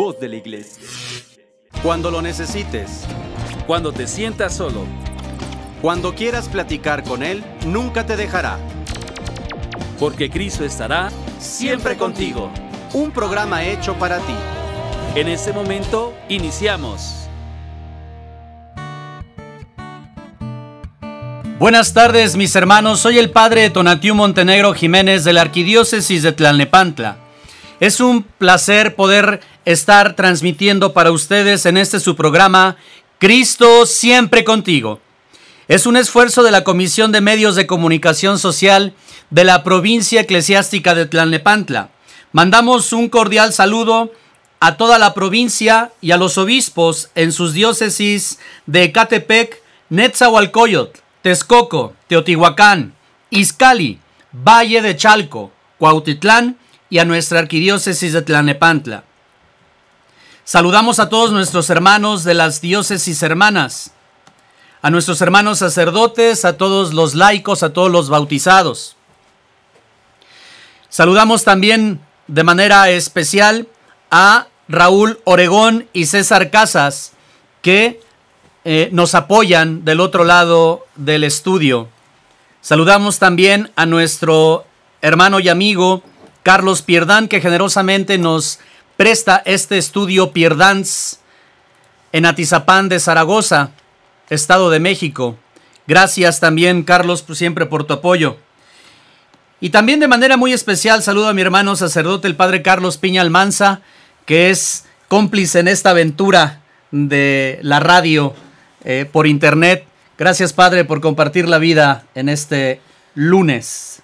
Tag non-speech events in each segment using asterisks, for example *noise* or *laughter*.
voz de la iglesia. Cuando lo necesites. Cuando te sientas solo. Cuando quieras platicar con Él, nunca te dejará. Porque Cristo estará siempre contigo. Un programa hecho para ti. En este momento, iniciamos. Buenas tardes, mis hermanos. Soy el padre Tonatiu Montenegro Jiménez de la Arquidiócesis de Tlalnepantla. Es un placer poder estar transmitiendo para ustedes en este su programa Cristo siempre contigo. Es un esfuerzo de la Comisión de Medios de Comunicación Social de la provincia eclesiástica de Tlalnepantla. Mandamos un cordial saludo a toda la provincia y a los obispos en sus diócesis de Ecatepec, Netzahualcoyotl, Texcoco, Teotihuacán, Izcali, Valle de Chalco, Cuautitlán y a nuestra arquidiócesis de Tlanepantla. Saludamos a todos nuestros hermanos de las diócesis hermanas, a nuestros hermanos sacerdotes, a todos los laicos, a todos los bautizados. Saludamos también de manera especial a Raúl Oregón y César Casas, que eh, nos apoyan del otro lado del estudio. Saludamos también a nuestro hermano y amigo Carlos Pierdán, que generosamente nos presta este estudio Pierdans en Atizapán de Zaragoza, Estado de México. Gracias también, Carlos, siempre por tu apoyo. Y también de manera muy especial saludo a mi hermano sacerdote, el padre Carlos Piña Almanza, que es cómplice en esta aventura de la radio eh, por internet. Gracias, Padre, por compartir la vida en este lunes.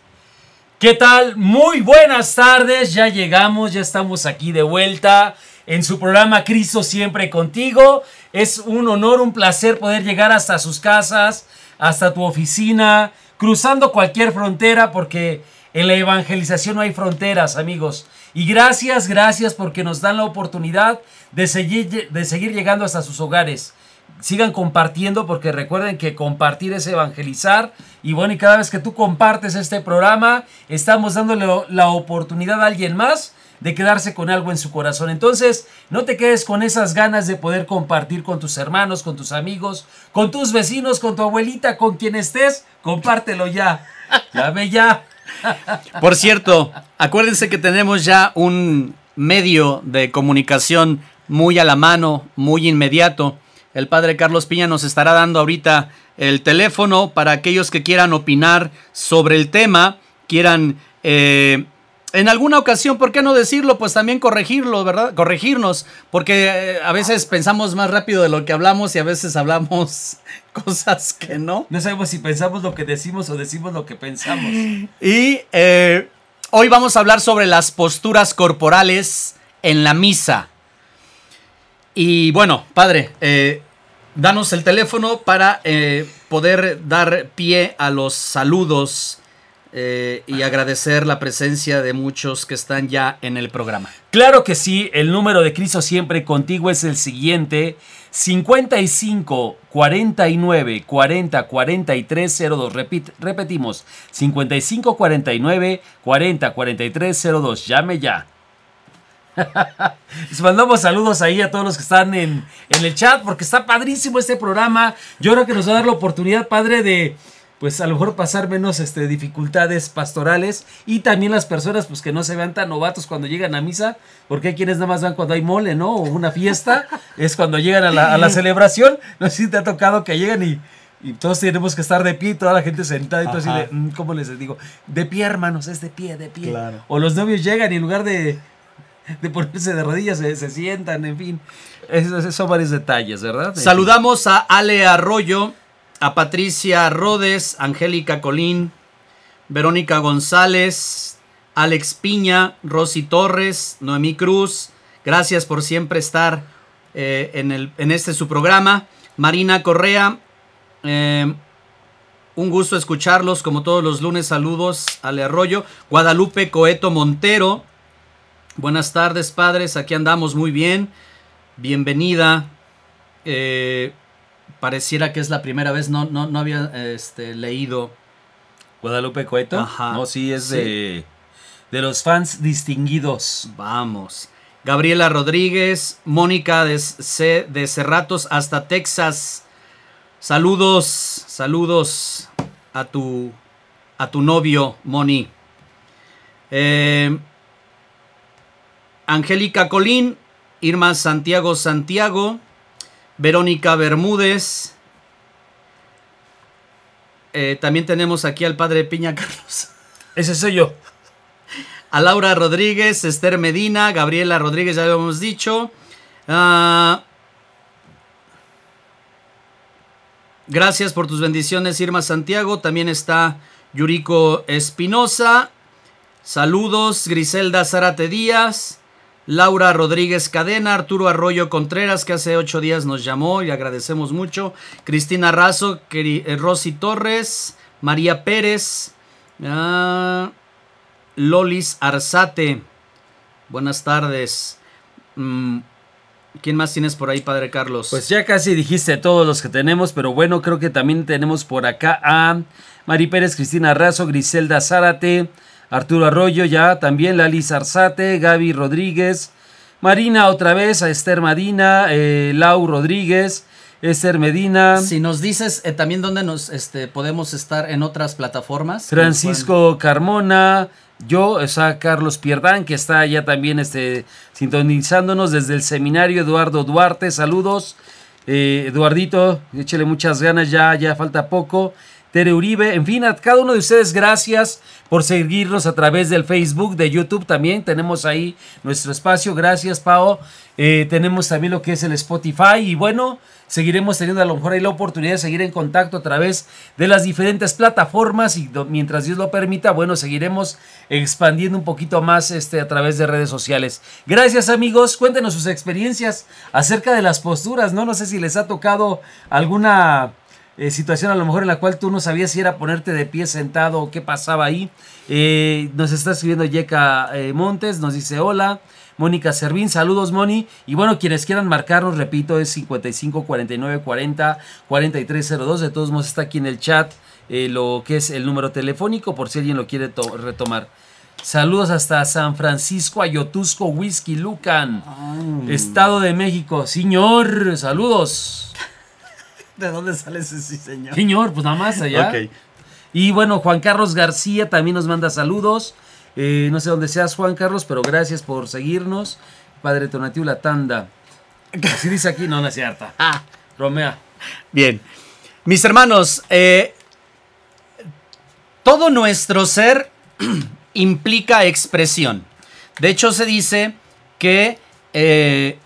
¿Qué tal? Muy buenas tardes. Ya llegamos, ya estamos aquí de vuelta en su programa Cristo siempre contigo. Es un honor, un placer poder llegar hasta sus casas, hasta tu oficina, cruzando cualquier frontera, porque en la evangelización no hay fronteras, amigos. Y gracias, gracias porque nos dan la oportunidad de seguir, de seguir llegando hasta sus hogares sigan compartiendo porque recuerden que compartir es evangelizar y bueno y cada vez que tú compartes este programa estamos dándole la oportunidad a alguien más de quedarse con algo en su corazón. Entonces, no te quedes con esas ganas de poder compartir con tus hermanos, con tus amigos, con tus vecinos, con tu abuelita, con quien estés, compártelo ya. Ya ve ya. *laughs* Por cierto, acuérdense que tenemos ya un medio de comunicación muy a la mano, muy inmediato el padre Carlos Piña nos estará dando ahorita el teléfono para aquellos que quieran opinar sobre el tema, quieran eh, en alguna ocasión, ¿por qué no decirlo? Pues también corregirlo, ¿verdad? Corregirnos, porque eh, a veces pensamos más rápido de lo que hablamos y a veces hablamos *laughs* cosas que no. No sabemos si pensamos lo que decimos o decimos lo que pensamos. Y eh, hoy vamos a hablar sobre las posturas corporales en la misa. Y bueno, padre, eh, danos el teléfono para eh, poder dar pie a los saludos eh, y agradecer la presencia de muchos que están ya en el programa. Claro que sí, el número de Cristo siempre contigo es el siguiente. 55 49 40 43 02. repetimos, 55 49 40 43 02. Llame ya. Les mandamos saludos ahí a todos los que están en, el chat porque está padrísimo este programa. Yo creo que nos va a dar la oportunidad, padre, de pues a lo mejor pasar menos este, dificultades pastorales y también las personas pues que no se vean tan novatos cuando llegan a misa, porque hay quienes nada más van cuando hay mole, ¿no? O una fiesta, *laughs* es cuando llegan a la, celebración. No sé si te ha tocado que llegan y, todos tenemos que estar de pie, toda la gente sentada y todo así de, mm, ¿cómo les digo? De pie, hermanos, es de pie, de pie. O los novios llegan y en lugar de *laughs* de ponerse de rodillas, se, sientan, en fin. Esos son varios detalles, ¿verdad? Saludamos a Ale Arroyo, a Patricia Rodes, Angélica Colín, Verónica González, Alex Piña, Rosy Torres, Noemí Cruz. Gracias por siempre estar eh, en, el, en este su programa. Marina Correa, eh, un gusto escucharlos como todos los lunes. Saludos, Ale Arroyo. Guadalupe Coeto Montero. Buenas tardes, padres. Aquí andamos muy bien. Bienvenida. Eh, pareciera que es la primera vez. No, no, no había este, leído. Guadalupe Coeto. Ajá. No, sí, es De, de los fans distinguidos. Vamos. Gabriela Rodríguez, Mónica de, C- de Cerratos hasta Texas. Saludos, saludos a tu, a tu novio, Moni. Eh, Angélica Colín, Irma Santiago Santiago, Verónica Bermúdez. Eh, también tenemos aquí al padre Piña Carlos. *laughs* Ese soy yo. A Laura Rodríguez, Esther Medina, Gabriela Rodríguez, ya lo hemos dicho. Ah, gracias por tus bendiciones, Irma Santiago. También está Yuriko Espinosa. Saludos, Griselda Zárate Díaz. Laura Rodríguez Cadena, Arturo Arroyo Contreras, que hace ocho días nos llamó y agradecemos mucho. Cristina Razo, eh, Rosy Torres, María Pérez, ah, Lolis Arzate. Buenas tardes. Mm, ¿Quién más tienes por ahí, Padre Carlos? Pues ya casi dijiste todos los que tenemos, pero bueno, creo que también tenemos por acá a Mari Pérez, Cristina Razo, Griselda Zárate, Arturo Arroyo, ya también Lali Zarzate, Gaby Rodríguez, Marina otra vez, a Esther Madina, eh, Lau Rodríguez, Esther Medina, si nos dices eh, también dónde nos este, podemos estar en otras plataformas. Francisco Carmona, yo, o sea, Carlos Pierdán, que está ya también este, sintonizándonos desde el seminario, Eduardo Duarte, saludos. Eh, Eduardito, échale muchas ganas, ya, ya falta poco. Tere Uribe, en fin, a cada uno de ustedes, gracias por seguirnos a través del Facebook, de YouTube también. Tenemos ahí nuestro espacio, gracias, Pao. Eh, tenemos también lo que es el Spotify y bueno, seguiremos teniendo a lo mejor ahí la oportunidad de seguir en contacto a través de las diferentes plataformas y mientras Dios lo permita, bueno, seguiremos expandiendo un poquito más este, a través de redes sociales. Gracias amigos, cuéntenos sus experiencias acerca de las posturas, ¿no? No sé si les ha tocado alguna eh, situación a lo mejor en la cual tú no sabías si era ponerte de pie sentado o qué pasaba ahí. Eh, nos está escribiendo Yeka eh, Montes, nos dice hola. Mónica Servín, saludos Moni. Y bueno, quienes quieran marcarnos, repito, es 55 49 40 4302. De todos modos está aquí en el chat lo que es el número telefónico por si alguien lo quiere to- retomar. Saludos hasta San Francisco, Ayotusco, Whisky, Lucan, Estado de México. Señor, saludos. *laughs* ¿De dónde sale ese sí, señor? Señor, pues nada más allá. Ok. Y bueno, Juan Carlos García también nos manda saludos. Eh, no sé dónde seas, Juan Carlos, pero gracias por seguirnos. Padre Tonatiu La Tanda. Así dice aquí, no, no es cierta. *laughs* Ah, Romea. bien. Mis hermanos, eh, todo nuestro ser *clears throat* implica expresión. De hecho, se dice que eh,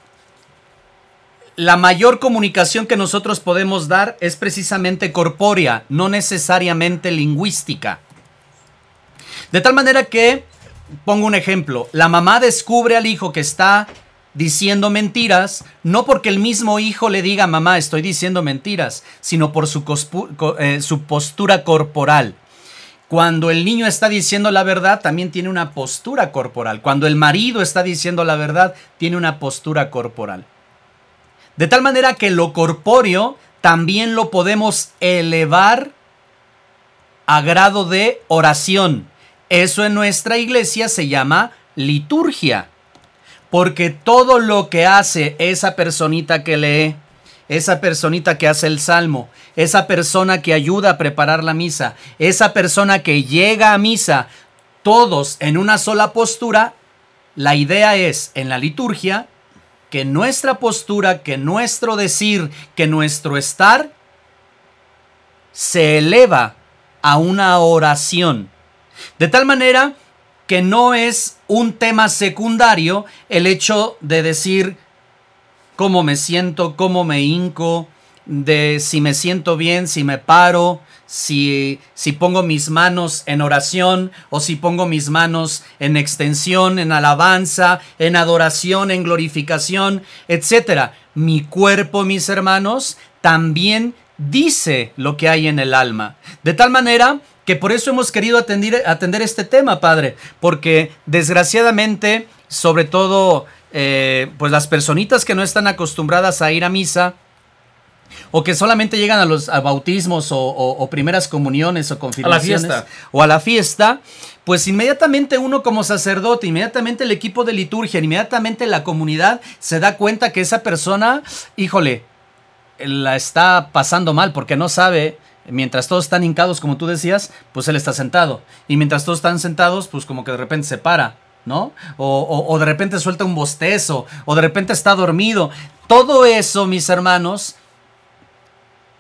la mayor comunicación que nosotros podemos dar es precisamente corpórea, no necesariamente lingüística. De tal manera que, pongo un ejemplo, la mamá descubre al hijo que está diciendo mentiras, no porque el mismo hijo le diga, mamá, estoy diciendo mentiras, sino por su, eh, su postura corporal. Cuando el niño está diciendo la verdad, también tiene una postura corporal. Cuando el marido está diciendo la verdad, tiene una postura corporal. De tal manera que lo corpóreo también lo podemos elevar a grado de oración. Eso en nuestra iglesia se llama liturgia. Porque todo lo que hace esa personita que lee, esa personita que hace el salmo, esa persona que ayuda a preparar la misa, esa persona que llega a misa, todos en una sola postura, la idea es en la liturgia que nuestra postura, que nuestro decir, que nuestro estar se eleva a una oración. De tal manera que no es un tema secundario el hecho de decir cómo me siento, cómo me hinco, de si me siento bien, si me paro, si, si pongo mis manos en oración o si pongo mis manos en extensión, en alabanza, en adoración, en glorificación, etc. Mi cuerpo, mis hermanos, también dice lo que hay en el alma. De tal manera que por eso hemos querido atender, atender este tema, Padre, porque desgraciadamente, sobre todo, eh, pues las personitas que no están acostumbradas a ir a misa, o que solamente llegan a los a bautismos o, o- o primeras comuniones o confirmaciones fiesta. o a la fiesta, pues inmediatamente uno como sacerdote, inmediatamente el equipo de liturgia, inmediatamente la comunidad se da cuenta que esa persona, híjole, la está pasando mal porque no sabe, mientras todos están hincados como tú decías, pues él está sentado. Y mientras todos están sentados, pues como que de repente se para, ¿no? O, o- o de repente suelta un bostezo, o de repente está dormido. Todo eso, mis hermanos,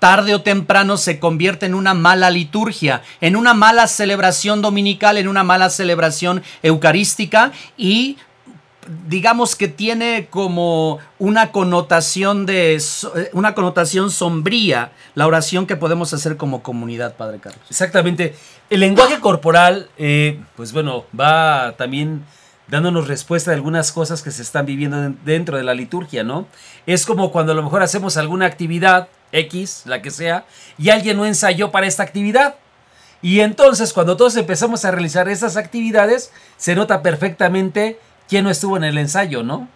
tarde o temprano se convierte en una mala liturgia, en una mala celebración dominical, en una mala celebración eucarística y digamos que tiene como una connotación de eh, una connotación sombría la oración que podemos hacer como comunidad, Padre Carlos. Exactamente. El lenguaje corporal, eh, pues bueno, va también dándonos respuesta de algunas cosas que se están viviendo den- dentro de la liturgia, ¿no? Es como cuando a lo mejor hacemos alguna actividad, X, la que sea, y alguien no ensayó para esta actividad. Y entonces cuando todos empezamos a realizar esas actividades, se nota perfectamente quién no estuvo en el ensayo, ¿no?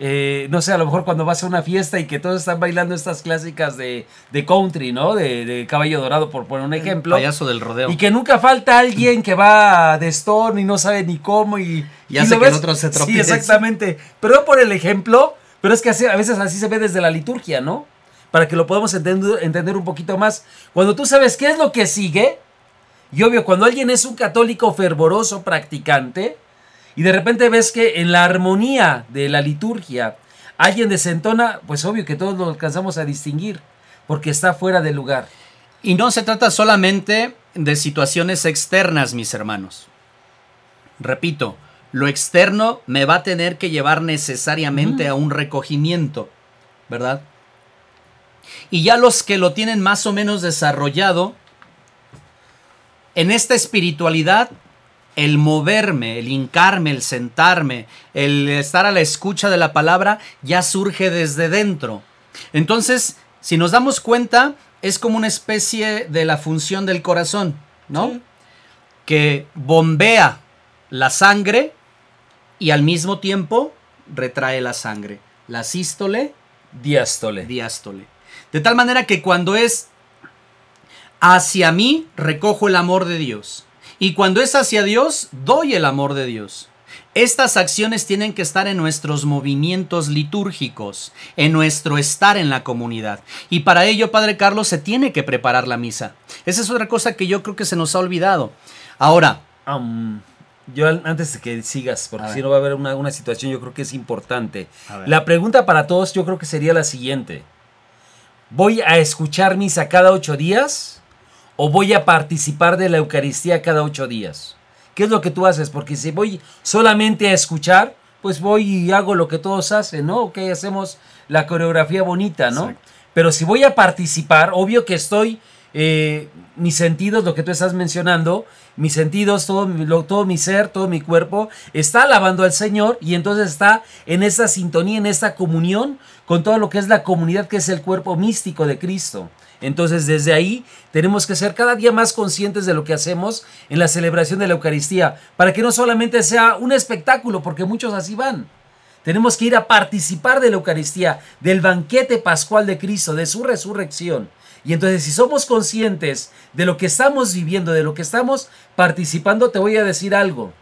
Eh, no sé, a lo mejor cuando vas a una fiesta y que todos están bailando estas clásicas de, de country, ¿no? De, de caballo dorado, por poner un ejemplo. Payaso del rodeo. Y que nunca falta alguien que va de stone y no sabe ni cómo y... Y y hace lo que el ves- otro se Sí, tropiece. exactamente. Pero por el ejemplo, pero es que así- a veces así se ve desde la liturgia, ¿no? Para que lo podamos entender, entender un poquito más. Cuando tú sabes qué es lo que sigue, y obvio, cuando alguien es un católico fervoroso, practicante, y de repente ves que en la armonía de la liturgia alguien desentona, pues obvio que todos lo alcanzamos a distinguir, porque está fuera de lugar. Y no se trata solamente de situaciones externas, mis hermanos. Repito, lo externo me va a tener que llevar necesariamente a un recogimiento, ¿verdad? Y ya los que lo tienen más o menos desarrollado, en esta espiritualidad, el moverme, el hincarme, el sentarme, el estar a la escucha de la palabra, ya surge desde dentro. Entonces, si nos damos cuenta, es como una especie de la función del corazón, ¿no? Sí. Que bombea la sangre y al mismo tiempo retrae la sangre. La sístole, Diástole. diástole. De tal manera que cuando es hacia mí, recojo el amor de Dios. Y cuando es hacia Dios, doy el amor de Dios. Estas acciones tienen que estar en nuestros movimientos litúrgicos, en nuestro estar en la comunidad. Y para ello, Padre Carlos, se tiene que preparar la misa. Esa es otra cosa que yo creo que se nos ha olvidado. Ahora, yo antes de que sigas, porque si no va a haber una, una situación yo creo que es importante. La pregunta para todos yo creo que sería la siguiente. ¿Voy a escuchar misa cada ocho días o voy a participar de la Eucaristía cada ocho días? ¿Qué es lo que tú haces? Porque si voy solamente a escuchar, pues voy y hago lo que todos hacen, ¿no? Ok, hacemos la coreografía bonita, ¿no? Exacto. Pero si voy a participar, obvio que estoy, eh, mis sentidos, lo que tú estás mencionando, mis sentidos, todo, todo mi ser, todo mi cuerpo, está alabando al Señor y entonces está en esa sintonía, en esta comunión con todo lo que es la comunidad, que es el cuerpo místico de Cristo. Entonces desde ahí tenemos que ser cada día más conscientes de lo que hacemos en la celebración de la Eucaristía, para que no solamente sea un espectáculo, porque muchos así van. Tenemos que ir a participar de la Eucaristía, del banquete pascual de Cristo, de su resurrección. Y entonces si somos conscientes de lo que estamos viviendo, de lo que estamos participando, te voy a decir algo.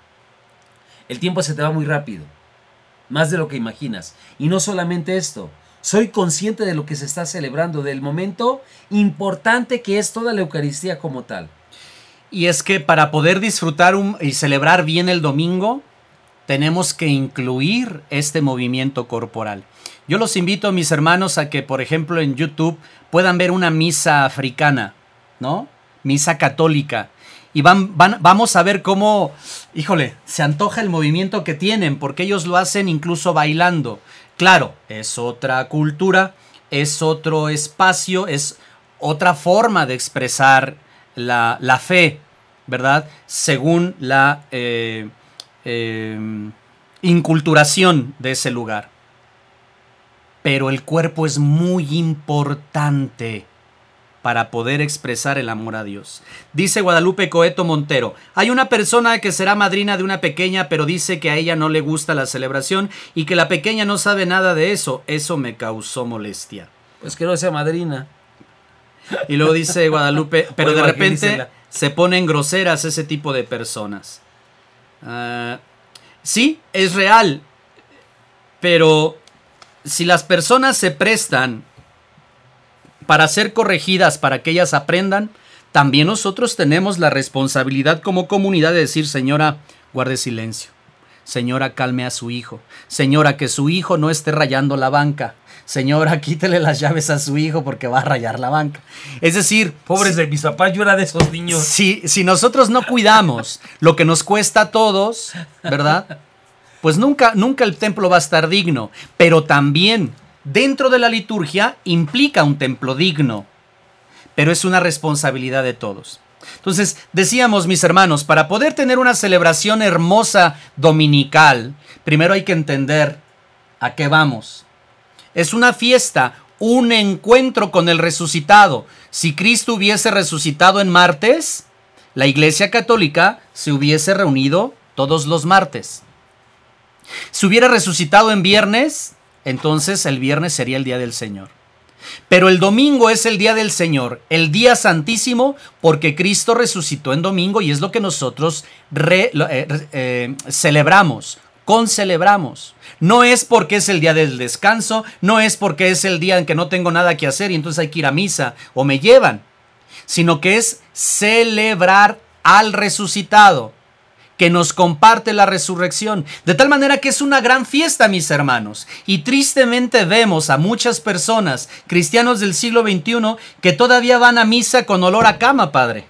El tiempo se te va muy rápido, más de lo que imaginas. Y no solamente esto, soy consciente de lo que se está celebrando, del momento importante que es toda la Eucaristía como tal. Y es que para poder disfrutar y celebrar bien el domingo, tenemos que incluir este movimiento corporal. Yo los invito, mis hermanos, a que, por ejemplo, en YouTube puedan ver una misa africana, ¿no? Misa católica. Y van, van- vamos a ver cómo, híjole, se antoja el movimiento que tienen, porque ellos lo hacen incluso bailando. Claro, es otra cultura, es otro espacio, es otra forma de expresar la, la fe, ¿verdad? Según la eh, eh, inculturación de ese lugar. Pero el cuerpo es muy importante para poder expresar el amor a Dios. Dice Guadalupe Coeto Montero, hay una persona que será madrina de una pequeña, pero dice que a ella no le gusta la celebración y que la pequeña no sabe nada de eso. Eso me causó molestia. Pues que no sea madrina. Y luego dice Guadalupe, *laughs* pero de repente se ponen groseras ese tipo de personas. Ah, sí, es real, pero si las personas se prestan para ser corregidas, para que ellas aprendan, también nosotros tenemos la responsabilidad como comunidad de decir, señora, guarde silencio. Señora, calme a su hijo. Señora, que su hijo no esté rayando la banca. Señora, *laughs* quítele las llaves a su hijo porque va a rayar la banca. Es decir, Pobres de mis papás, yo era de esos niños. si, si nosotros no cuidamos lo que nos cuesta a todos, ¿verdad? Pues nunca, nunca el templo va a estar digno. Pero también dentro de la liturgia implica un templo digno. Pero es una responsabilidad de todos. Entonces, decíamos, mis hermanos, para poder tener una celebración hermosa dominical, primero hay que entender a qué vamos. Es una fiesta, un encuentro con el resucitado. Si Cristo hubiese resucitado en martes, la Iglesia Católica se hubiese reunido todos los martes. Si hubiera resucitado en viernes, entonces el viernes sería el día del Señor. Pero el domingo es el día del Señor, el día santísimo, porque Cristo resucitó en domingo y es lo que nosotros eh, re- eh, celebramos, concelebramos. No es porque es el día del descanso, no es porque es el día en que no tengo nada que hacer y entonces hay que ir a misa o me llevan, sino que es celebrar al resucitado que nos comparte la resurrección. De tal manera que es una gran fiesta, mis hermanos. Y tristemente vemos a muchas personas, cristianos del siglo XXI, que todavía van a misa con olor a cama, Padre.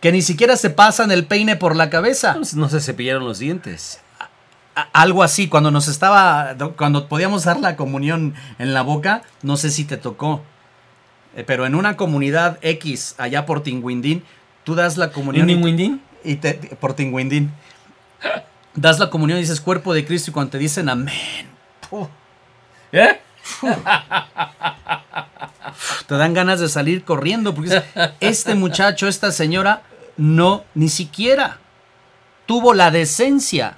Que ni siquiera se pasan el peine por la cabeza. No, se cepillaron los dientes. Algo así, cuando nos estaba, cuando podíamos dar la comunión en la boca, no sé si te tocó. Eh, Pero en una comunidad X, allá por Tinguindín, tú das la comunión. y- ¿Windín? Y por Tinguindín. Das la comunión y dices cuerpo de Cristo y cuando te dicen amén. ¿Eh? *laughs* te dan ganas de salir corriendo porque este muchacho, esta señora, no, ni siquiera tuvo la decencia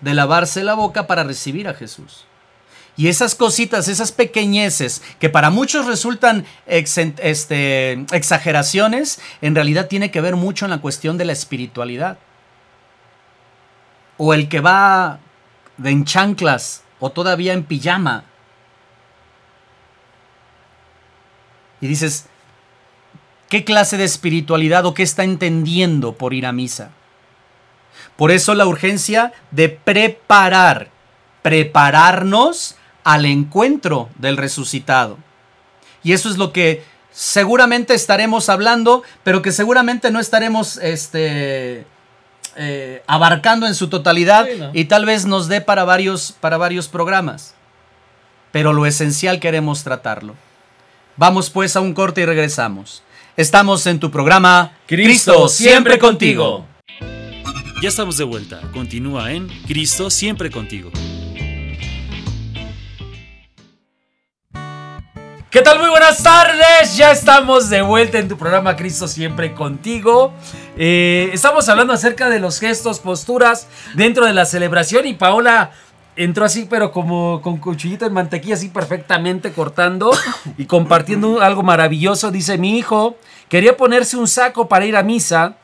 de lavarse la boca para recibir a Jesús. Y esas cositas, esas pequeñeces que para muchos resultan este, exageraciones, en realidad tiene que ver mucho en la cuestión de la espiritualidad. O el que va de en chanclas o todavía en pijama. Y dices, ¿qué clase de espiritualidad o qué está entendiendo por ir a misa? Por eso la urgencia de preparar, prepararnos al encuentro del resucitado. Y eso es lo que seguramente estaremos hablando, pero que seguramente no estaremos este, eh, abarcando en su totalidad Sí, ¿no? y tal vez nos dé para varios, para varios programas. Pero lo esencial queremos tratarlo. Vamos pues a un corte y regresamos. Estamos en tu programa Cristo siempre contigo. Ya estamos de vuelta. Continúa en Cristo siempre contigo. ¿Qué tal? Muy buenas tardes. Ya estamos de vuelta en tu programa Cristo siempre contigo. Eh, estamos hablando acerca de los gestos, posturas dentro de la celebración y Paola entró así, pero como con cuchillito en mantequilla, así perfectamente cortando y compartiendo algo maravilloso. Dice mi hijo quería ponerse un saco para ir a misa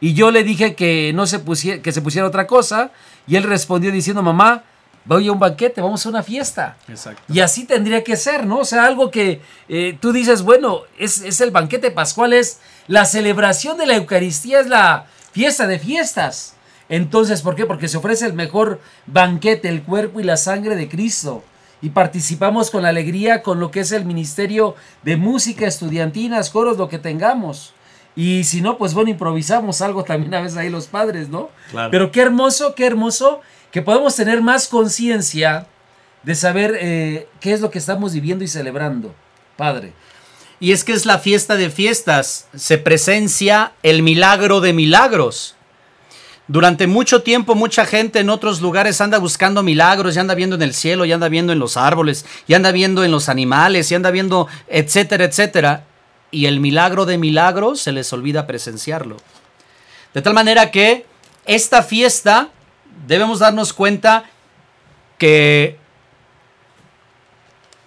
y yo le dije que no se pusiera, que se pusiera otra cosa y él respondió diciendo mamá voy a un banquete, vamos a una fiesta. Exacto. Y así tendría que ser, ¿no? O sea, algo que eh, tú dices, bueno, es, es el banquete pascual, es la celebración de la Eucaristía, es la fiesta de fiestas. Entonces, ¿por qué? Porque se ofrece el mejor banquete, el cuerpo y la sangre de Cristo. Y participamos con alegría con lo que es el ministerio de música, estudiantinas, coros, lo que tengamos. Y si no, pues bueno, improvisamos algo también a veces ahí los padres, ¿no? Claro. Pero qué hermoso, qué hermoso que podemos tener más conciencia de saber eh, qué es lo que estamos viviendo y celebrando. Padre. Y es que es la fiesta de fiestas. Se presencia el milagro de milagros. Durante mucho tiempo mucha gente en otros lugares anda buscando milagros, ya anda viendo en el cielo, ya anda viendo en los árboles, ya anda viendo en los animales, ya anda viendo, etcétera, etcétera. Y el milagro de milagros se les olvida presenciarlo. De tal manera que esta fiesta debemos darnos cuenta que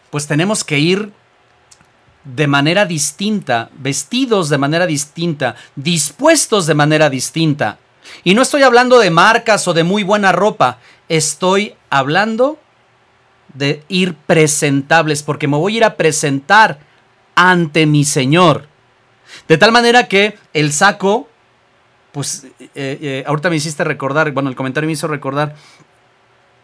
pues tenemos que ir de manera distinta, vestidos de manera distinta, dispuestos de manera distinta. Y no estoy hablando de marcas o de muy buena ropa, estoy hablando de ir presentables, porque me voy a ir a presentar ante mi Señor. De tal manera que el saco, pues eh, eh, ahorita me hiciste recordar, bueno, el comentario me hizo recordar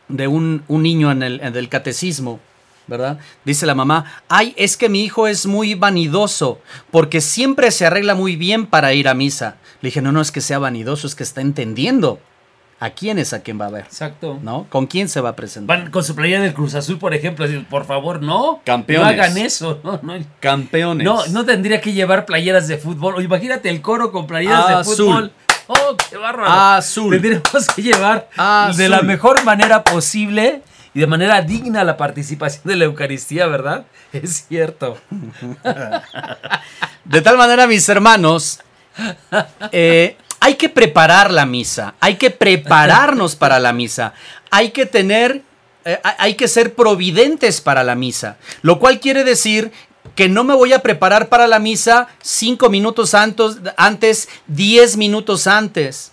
de un, niño en el, en el catecismo, ¿verdad? Dice la mamá, ay, es que mi hijo es muy vanidoso, porque siempre se arregla muy bien para ir a misa. Le dije, no, no es que sea vanidoso, es que está entendiendo a quién es a quién va a ver. Exacto. ¿No? ¿Con quién se va a presentar? Van con su playa del Cruz Azul, por ejemplo, por favor, no. Campeones. No hagan eso. *laughs* No, no. Campeones. No, no tendría que llevar playeras de fútbol. O imagínate el coro con playeras de Azul. fútbol. Oh, qué bárbaro. Azul. Tendríamos que llevar Azul. de la mejor manera posible y de manera digna la participación de la Eucaristía, ¿verdad? Es cierto. *laughs* De tal manera, mis hermanos, eh, hay que preparar la misa, hay que prepararnos para la misa, hay que tener, eh, hay que ser providentes para la misa, lo cual quiere decir que no me voy a preparar para la misa cinco minutos antes, antes diez minutos antes.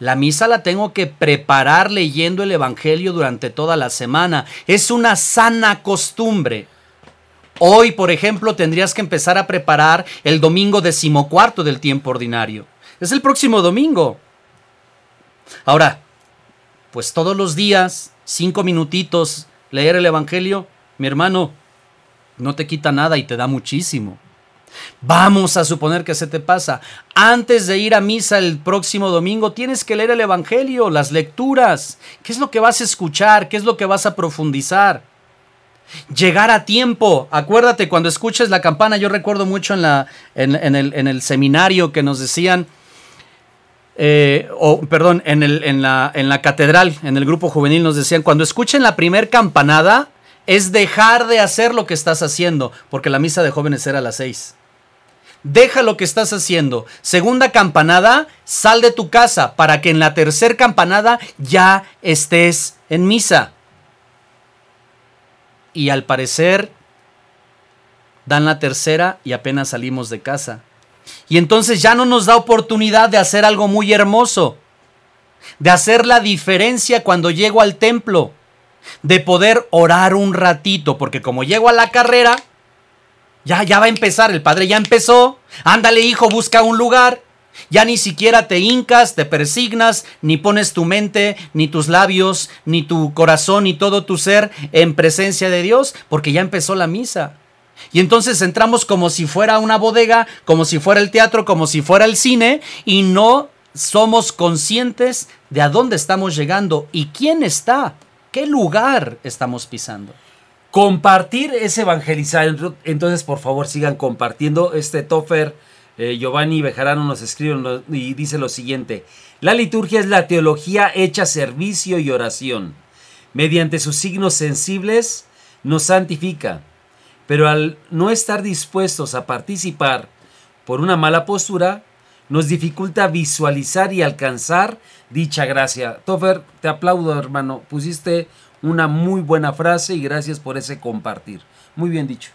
La misa la tengo que preparar leyendo el Evangelio durante toda la semana. Es una sana costumbre. Hoy, por ejemplo, tendrías que empezar a preparar el domingo decimocuarto del tiempo ordinario. Es el próximo domingo. Ahora, pues todos los días, cinco minutitos, leer el Evangelio, mi hermano, no te quita nada y te da muchísimo. Vamos a suponer que se te pasa. Antes de ir a misa el próximo domingo, tienes que leer el Evangelio, las lecturas. ¿Qué es lo que vas a escuchar? ¿Qué es lo que vas a profundizar? Llegar a tiempo. Acuérdate, cuando escuches la campana, yo recuerdo mucho en, la, en, el, en el seminario que nos decían, eh, o perdón, en, la catedral, en el grupo juvenil nos decían, cuando escuchen la primer campanada, es dejar de hacer lo que estás haciendo, porque la misa de jóvenes era a las seis. Deja lo que estás haciendo. Segunda campanada, sal de tu casa para que en la tercera campanada ya estés en misa. Y al parecer dan la tercera y apenas salimos de casa. Y entonces ya no nos da oportunidad de hacer algo muy hermoso, de hacer la diferencia cuando llego al templo, de poder orar un ratito, porque como llego a la carrera, ya, ya va a empezar, el padre ya empezó, ándale hijo, busca un lugar, ya ni siquiera te hincas, te persignas, ni pones tu mente, ni tus labios, ni tu corazón, ni todo tu ser en presencia de Dios, porque ya empezó la misa. Y entonces entramos como si fuera una bodega, como si fuera el teatro, como si fuera el cine, y no somos conscientes de a dónde estamos llegando y quién está, qué lugar estamos pisando. Compartir es evangelizar. Entonces, por favor, sigan compartiendo. Este Toffer eh, Giovanni Bejarano nos escribe y dice lo siguiente. La liturgia es la teología hecha servicio y oración. Mediante sus signos sensibles nos santifica. Pero al no estar dispuestos a participar por una mala postura, nos dificulta visualizar y alcanzar dicha gracia. Toffer, te aplaudo, hermano. Pusiste una muy buena frase y gracias por ese compartir. Muy bien dicho.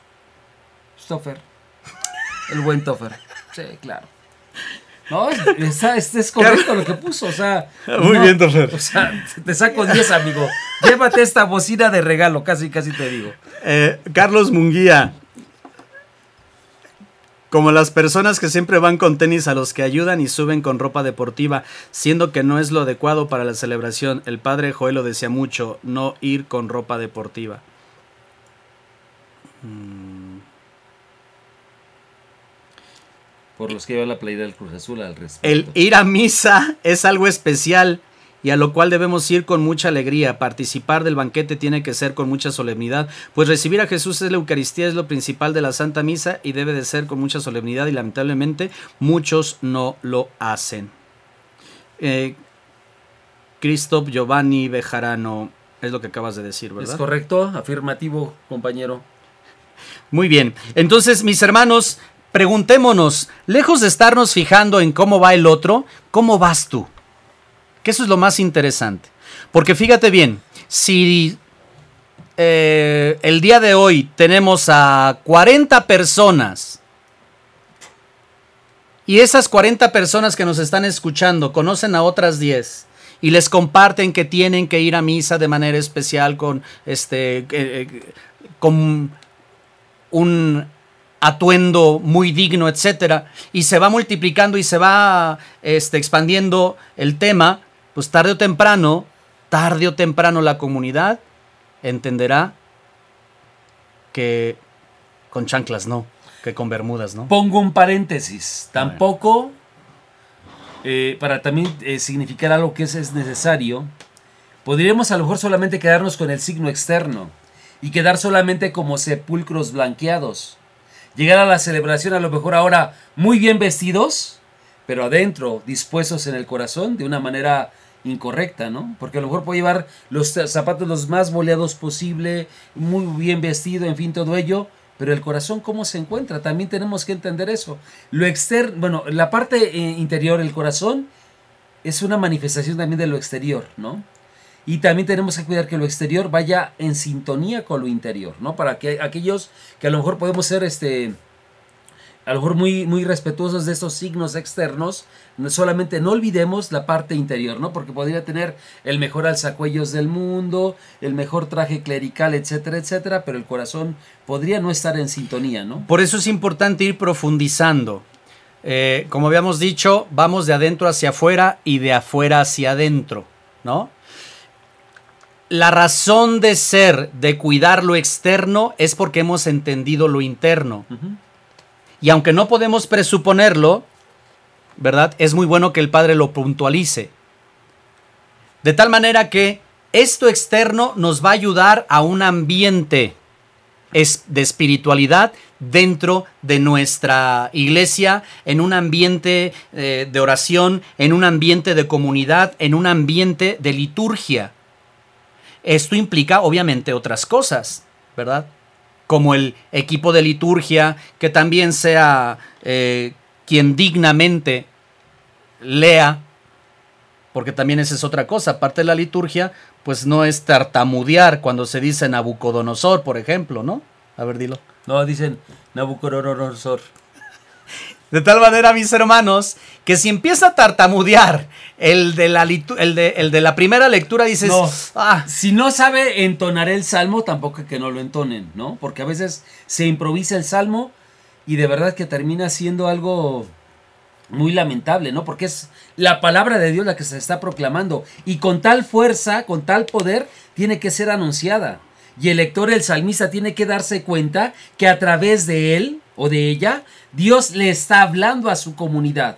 Toffer. El buen Toffer. Sí, claro. No, es, es, es correcto lo que puso, o sea. Muy no, bien, Toffer. O sea, te saco 10, amigo. Llévate esta bocina de regalo, casi, casi te digo. Eh, Carlos Munguía. Como las personas que siempre van con tenis a los que ayudan y suben con ropa deportiva, siendo que no es lo adecuado para la celebración. El padre Joel lo decía mucho, no ir con ropa deportiva. Mm. Por los que llevan la playera del Cruz Azul al respecto. El ir a misa es algo especial y a lo cual debemos ir con mucha alegría. Participar del banquete tiene que ser con mucha solemnidad, pues recibir a Jesús es la Eucaristía, es lo principal de la Santa Misa y debe de ser con mucha solemnidad y lamentablemente muchos no lo hacen. Eh, Christoph Giovanni Bejarano, es lo que acabas de decir, ¿verdad? Es correcto, afirmativo, compañero. Muy bien, entonces mis hermanos, preguntémonos, lejos de estarnos fijando en cómo va el otro, ¿cómo vas tú? Que eso es lo más interesante. Porque fíjate bien, si eh, el día de hoy tenemos a 40 personas y esas 40 personas que nos están escuchando conocen a otras 10 y les comparten que tienen que ir a misa de manera especial con este eh, eh, con un atuendo muy digno, etcétera, y se va multiplicando y se va este, expandiendo el tema, pues tarde o temprano, tarde o temprano la comunidad entenderá que con chanclas no, que con bermudas no. Pongo un paréntesis. Tampoco, eh, para también eh, significar algo que es, es necesario, podríamos a lo mejor solamente quedarnos con el signo externo y quedar solamente como sepulcros blanqueados. Llegar a la celebración a lo mejor ahora muy bien vestidos, pero adentro, dispuestos en el corazón de una manera incorrecta, ¿no? Porque a lo mejor puede llevar los zapatos los más boleados posible, muy bien vestido, en fin, todo ello, pero el corazón cómo se encuentra, también tenemos que entender eso. Lo externo, bueno, la parte eh, interior, el corazón, es una manifestación también de lo exterior, ¿no? Y también tenemos que cuidar que lo exterior vaya en sintonía con lo interior, ¿no? Para que aquellos que a lo mejor podemos ser este a lo mejor muy, muy respetuosos de estos signos externos, solamente no olvidemos la parte interior, ¿no? Porque podría tener el mejor alzacuellos del mundo, el mejor traje clerical, etcétera, etcétera, pero el corazón podría no estar en sintonía, ¿no? Por eso es importante ir profundizando. Eh, como habíamos dicho, vamos de adentro hacia afuera y de afuera hacia adentro, ¿no? La razón de ser, de cuidar lo externo, es porque hemos entendido lo interno. Y aunque no podemos presuponerlo, ¿verdad? Es muy bueno que el Padre lo puntualice. De tal manera que esto externo nos va a ayudar a un ambiente de espiritualidad dentro de nuestra iglesia, en un ambiente eh, de oración, en un ambiente de comunidad, en un ambiente de liturgia. Esto implica obviamente otras cosas, ¿verdad? como el equipo de liturgia, que también sea eh, quien dignamente lea, porque también esa es otra cosa, aparte de la liturgia, pues no es tartamudear cuando se dice Nabucodonosor, por ejemplo, ¿no? A ver, dilo. No, dicen Nabucodonosor. *laughs* De tal manera, mis hermanos, que si empieza a tartamudear el de la, el de, el de la primera lectura, dices, ah. si no sabe entonar el salmo, tampoco que no lo entonen, ¿no? Porque a veces se improvisa el salmo y de verdad que termina siendo algo muy lamentable, ¿no? Porque es la palabra de Dios la que se está proclamando y con tal fuerza, con tal poder, tiene que ser anunciada. Y el lector, el salmista, tiene que darse cuenta que a través de él o de ella, Dios le está hablando a su comunidad.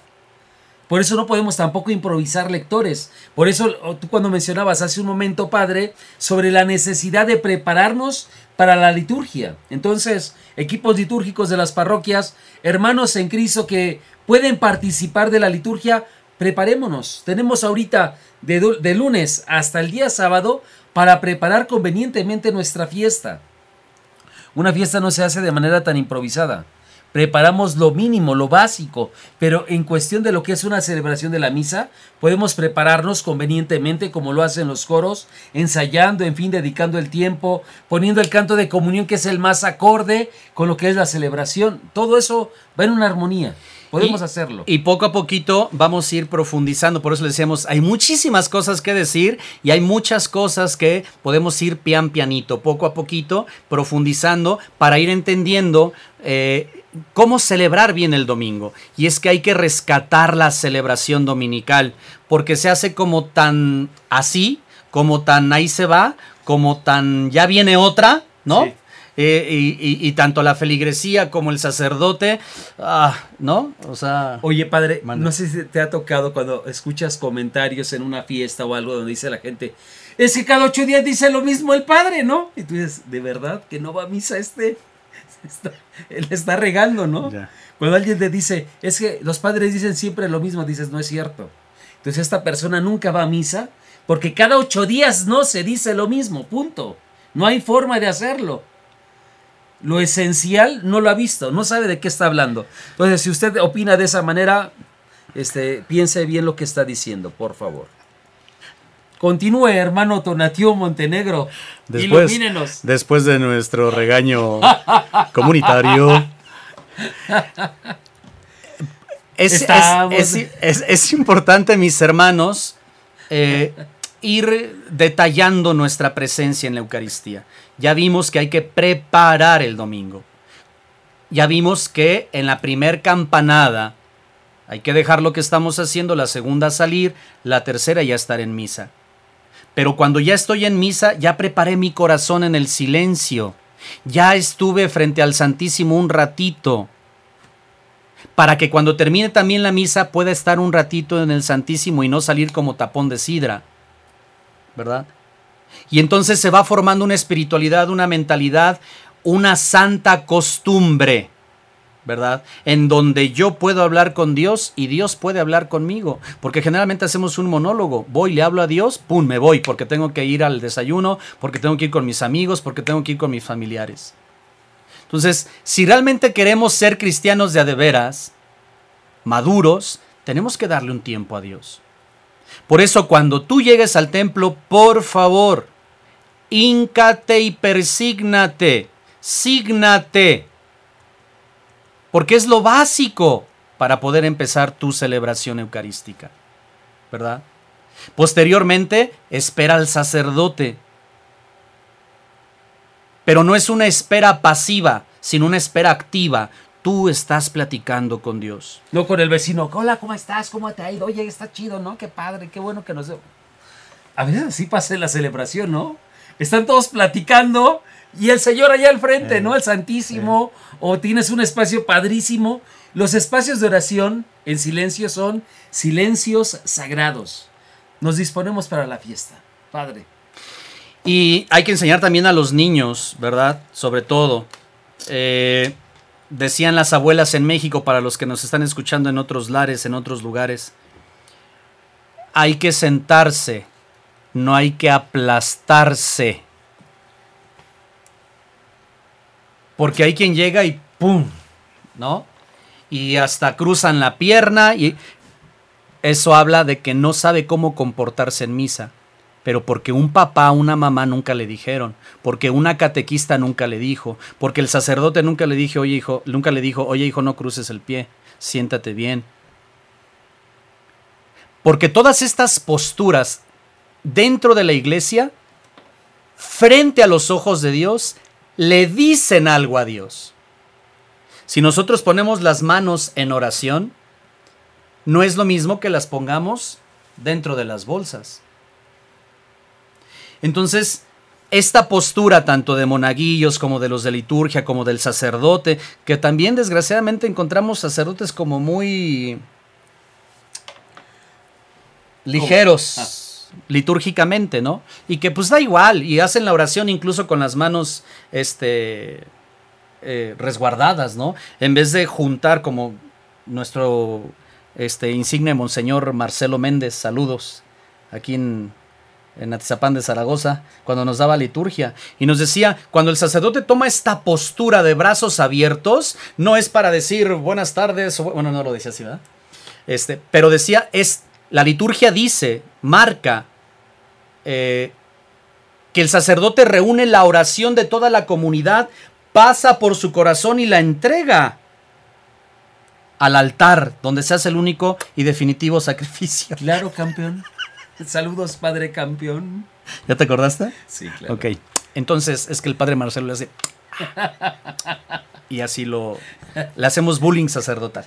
Por eso no podemos tampoco improvisar lectores. Por eso tú cuando mencionabas hace un momento, Padre, sobre la necesidad de prepararnos para la liturgia. Entonces, equipos litúrgicos de las parroquias, hermanos en Cristo que pueden participar de la liturgia, preparémonos. Tenemos ahorita de, de lunes hasta el día sábado para preparar convenientemente nuestra fiesta. Una fiesta no se hace de manera tan improvisada. Preparamos lo mínimo, lo básico, pero en cuestión de lo que es una celebración de la misa, podemos prepararnos convenientemente como lo hacen los coros, ensayando, en fin, dedicando el tiempo, poniendo el canto de comunión que es el más acorde con lo que es la celebración. Todo eso va en una armonía. Podemos hacerlo. Y poco a poquito vamos a ir profundizando. Por eso le decíamos, hay muchísimas cosas que decir y hay muchas cosas que podemos ir pian pianito, poco a poquito, profundizando para ir entendiendo. Eh, cómo celebrar bien el domingo. Y es que hay que rescatar la celebración dominical, porque se hace como tan así, como tan ahí se va, como tan ya viene otra, ¿no? Eh, y, tanto la feligresía como el sacerdote, ah, ¿no? O sea... Oye, padre, no sé si te ha tocado cuando escuchas comentarios en una fiesta o algo donde dice la gente, es que cada ocho días dice lo mismo el padre, ¿no? Y tú dices, ¿de verdad que no va a misa este? *laughs* él está regando, ¿no? Cuando alguien te dice, es que los padres dicen siempre lo mismo, dices, no es cierto. Entonces esta persona nunca va a misa porque cada ocho días no se dice lo mismo, punto. No hay forma de hacerlo lo esencial no lo ha visto, no sabe de qué está hablando. Entonces, si usted opina de esa manera, este, piense bien lo que está diciendo, por favor. Continúe, hermano Tonatio Montenegro. Después, Ilumínenos. después de nuestro regaño *laughs* comunitario. Es, es- Estamos- es- es- es importante, mis hermanos, eh, ir detallando nuestra presencia en la Eucaristía. Ya vimos que hay que preparar el domingo. Ya vimos que en la primer campanada hay que dejar lo que estamos haciendo, la segunda salir, la tercera ya estar en misa. Pero cuando ya estoy en misa, ya preparé mi corazón en el silencio. Ya estuve frente al Santísimo un ratito. Para que cuando termine también la misa pueda estar un ratito en el Santísimo y no salir como tapón de sidra. ¿Verdad? Y entonces se va formando una espiritualidad, una mentalidad, una santa costumbre. ¿verdad? En donde yo puedo hablar con Dios y Dios puede hablar conmigo. Porque generalmente hacemos un monólogo. Voy, le hablo a Dios, pum, me voy, porque tengo que ir al desayuno, porque tengo que ir con mis amigos, porque tengo que ir con mis familiares. Entonces, si realmente queremos ser cristianos de a de veras, maduros, tenemos que darle un tiempo a Dios. Por eso, cuando tú llegues al templo, por favor, híncate y persígnate, sígnate porque es lo básico para poder empezar tu celebración eucarística, ¿verdad? Posteriormente, espera al sacerdote. Pero no es una espera pasiva, sino una espera activa. Tú estás platicando con Dios. No con el vecino. Hola, ¿cómo estás? ¿Cómo te ha ido? Oye, está chido, ¿no? Qué padre, qué bueno que nos... A veces así pasa en la celebración, ¿no? Están todos platicando y el Señor allá al frente, ¿no? El Santísimo. O tienes un espacio padrísimo. Los espacios de oración en silencio son silencios sagrados. Nos disponemos para la fiesta. Padre. Y hay que enseñar también a los niños, ¿verdad? Sobre todo. Eh, decían las abuelas en México, para los que nos están escuchando en otros lares, en otros lugares, hay que sentarse, no hay que aplastarse. Porque hay quien llega y ¡pum! ¿No? Y hasta cruzan la pierna y eso habla de que no sabe cómo comportarse en misa pero porque un papá, una mamá nunca le dijeron, porque una catequista nunca le dijo, porque el sacerdote nunca le dijo, oye hijo, nunca le dijo, oye hijo, no cruces el pie, siéntate bien. Porque todas estas posturas dentro de la iglesia, frente a los ojos de Dios, le dicen algo a Dios. Si nosotros ponemos las manos en oración, no es lo mismo que las pongamos dentro de las bolsas. Entonces, esta postura tanto de monaguillos como de los de liturgia, como del sacerdote, que también desgraciadamente encontramos sacerdotes como muy ligeros litúrgicamente, ¿no? Y que pues da igual y hacen la oración incluso con las manos este eh, resguardadas, ¿no? En vez de juntar como nuestro este insigne monseñor Marcelo Méndez, saludos aquí en en Atizapán de Zaragoza, cuando nos daba liturgia. Y nos decía, cuando el sacerdote toma esta postura de brazos abiertos, no es para decir buenas tardes, bueno, no lo decía así, ¿verdad? Este, pero decía, es, la liturgia dice, marca, eh, que el sacerdote reúne la oración de toda la comunidad, pasa por su corazón y la entrega al altar, donde se hace el único y definitivo sacrificio. Claro, campeón. Saludos, padre campeón. ¿Ya te acordaste? Sí, claro. Ok. Entonces, es que el padre Marcelo le hace. Y así lo. Le hacemos bullying sacerdotal.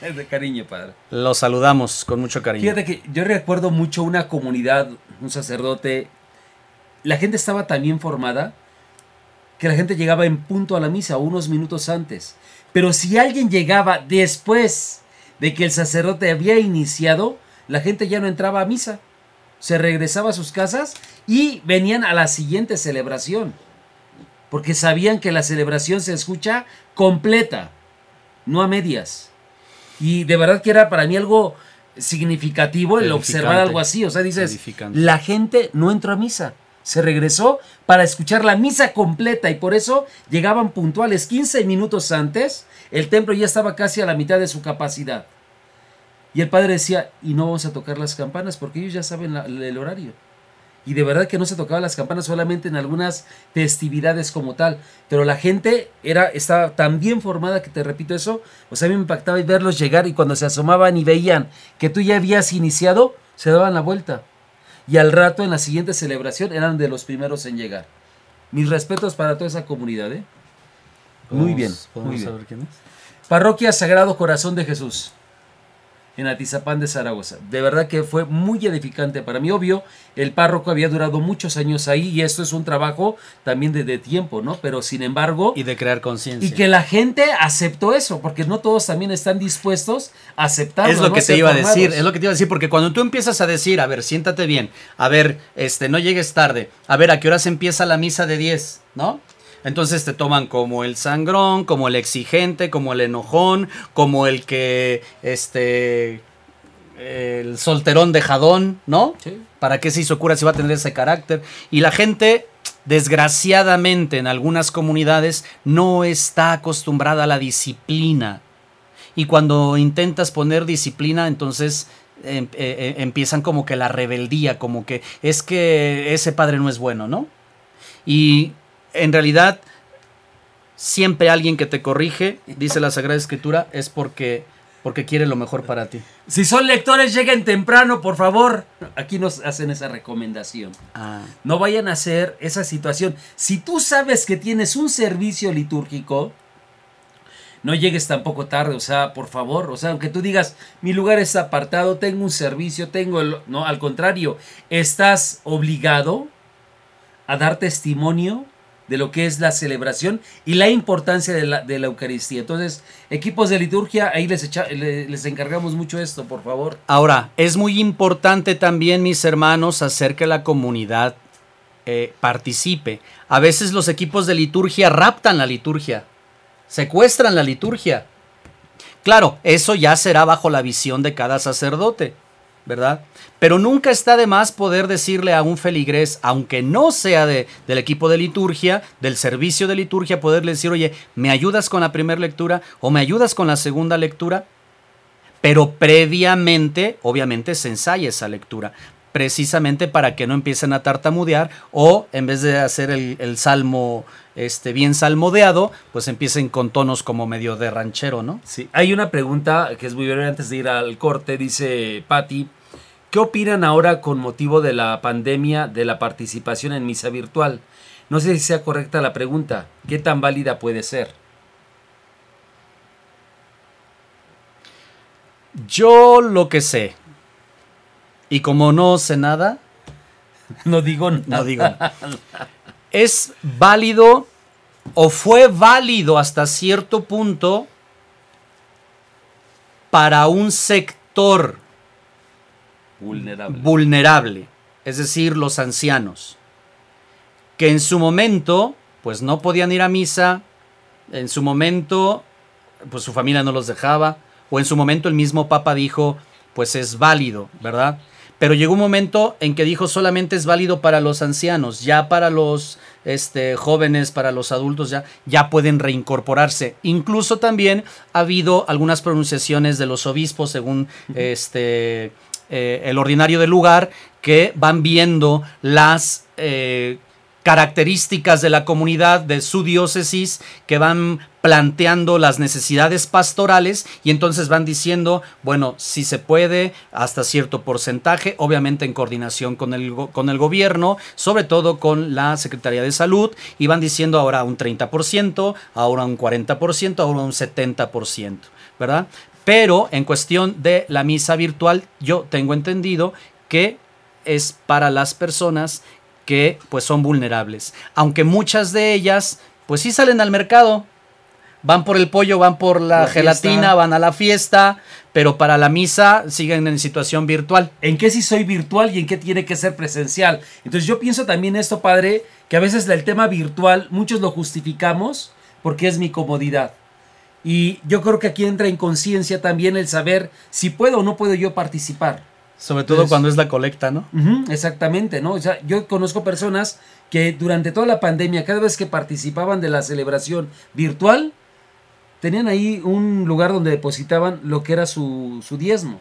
Es *laughs* de cariño, padre. Lo saludamos con mucho cariño. Fíjate que yo recuerdo mucho una comunidad, un sacerdote. La gente estaba tan bien formada que la gente llegaba en punto a la misa, unos minutos antes. Pero si alguien llegaba después de que el sacerdote había iniciado, la gente ya no entraba a misa. Se regresaba a sus casas y venían a la siguiente celebración. Porque sabían que la celebración se escucha completa, no a medias. Y de verdad que era para mí algo significativo el observar algo así. O sea, dices, la gente no entró a misa. Se regresó para escuchar la misa completa y por eso llegaban puntuales 15 minutos antes. El templo ya estaba casi a la mitad de su capacidad. Y el padre decía, y no vamos a tocar las campanas porque ellos ya saben la- el horario. y de verdad que no se tocaban las campanas solamente en algunas festividades como tal, pero la gente era estaba tan bien formada que te repito eso, o sea, a mí me impactaba verlos llegar y cuando se asomaban y veían que tú ya habías iniciado, se daban la vuelta. Y al rato en la siguiente celebración eran de los primeros en llegar. Mis respetos para toda esa comunidad, ¿eh? Muy bien, muy bien. saber quién es? Parroquia Sagrado Corazón de Jesús en Atizapán de Zaragoza. De verdad que fue muy edificante para mí. Obvio, el párroco había durado muchos años ahí y esto es un trabajo también de, de tiempo, ¿no? Pero sin embargo... Y de crear conciencia. Y que la gente aceptó eso, porque no todos también están dispuestos a aceptarlo. Es lo ¿no? que te iba a decir, es lo que te iba a decir, porque cuando tú empiezas a decir, a ver, siéntate bien, a ver, este, no llegues tarde, a ver, a qué horas empieza la misa de 10, ¿no? Entonces te toman como el sangrón, como el exigente, como el enojón, como el que, este, el solterón dejadón, ¿no? Sí. ¿Para qué se hizo cura si va a tener ese carácter? Y la gente, desgraciadamente, en algunas comunidades no está acostumbrada a la disciplina. Y cuando intentas poner disciplina, entonces em- eh, eh, empiezan como que la rebeldía, como que es que ese padre no es bueno, ¿no? Y en realidad, siempre alguien que te corrige, dice la Sagrada Escritura, es porque, porque quiere lo mejor para ti. Si son lectores, lleguen temprano, por favor. Aquí nos hacen esa recomendación. Ah, No vayan a hacer esa situación. Si tú sabes que tienes un servicio litúrgico, no llegues tampoco tarde, o sea, por favor, o sea, aunque tú digas, mi lugar está apartado, tengo un servicio, tengo el... No, al contrario, estás obligado a dar testimonio de lo que es la celebración y la importancia de la, de la Eucaristía. Entonces, equipos de liturgia, ahí les, les encargamos mucho esto, por favor. Ahora, es muy importante también, mis hermanos, hacer que la comunidad eh, participe. A veces los equipos de liturgia raptan la liturgia, secuestran la liturgia. Claro, eso ya será bajo la visión de cada sacerdote, ¿verdad? Pero nunca está de más poder decirle a un feligrés, aunque no sea de, del equipo de liturgia, del servicio de liturgia, poderle decir, oye, ¿me ayudas con la primera lectura o me ayudas con la segunda lectura? pero previamente, obviamente, se ensaya esa lectura, precisamente para que no empiecen a tartamudear o en vez de hacer el, el salmo este, bien salmodeado, pues empiecen con tonos como medio de ranchero, ¿no? Sí, hay una pregunta que es muy breve antes de ir al corte, dice Patti. ¿Qué opinan ahora con motivo de la pandemia de la participación en misa virtual? No sé si sea correcta la pregunta. ¿Qué tan válida puede ser? Yo lo que sé, y como no sé nada, No digo *laughs* nada. no digo, es válido o fue válido hasta cierto punto para un sector Vulnerable. vulnerable, es decir, los ancianos, que en su momento, pues no podían ir a misa, en su momento, pues su familia no los dejaba, o en su momento el mismo Papa dijo, pues es válido, ¿verdad? Pero llegó un momento en que dijo solamente es válido para los ancianos, ya para los este, jóvenes, para los adultos, ya, ya pueden reincorporarse. Incluso también ha habido algunas pronunciaciones de los obispos, según este, eh, el ordinario del lugar, que van viendo las eh, características de la comunidad, de su diócesis, que van planteando las necesidades pastorales y entonces van diciendo, bueno, si se puede, hasta cierto porcentaje, obviamente en coordinación con el, con el gobierno, sobre todo con la Secretaría de Salud, y van diciendo ahora un 30%, ahora un 40%, ahora un 70%, ¿verdad? Pero en cuestión de la misa virtual, yo tengo entendido que es para las personas que pues son vulnerables. Aunque muchas de ellas pues sí salen al mercado. Van por el pollo, van por la, La gelatina, fiesta. van a la fiesta, pero para la misa siguen en situación virtual. ¿En qué sí soy virtual y en qué tiene que ser presencial? Entonces yo pienso también esto, padre, que a veces el tema virtual muchos lo justificamos porque es mi comodidad. Y yo creo que aquí entra en conciencia también el saber si puedo o no puedo yo participar. Sobre todo Entonces- cuando es la colecta, ¿no? Exactamente, ¿no? O sea, yo conozco personas que durante toda la pandemia, cada vez que participaban de la celebración virtual, tenían ahí un lugar donde depositaban lo que era su, su diezmo.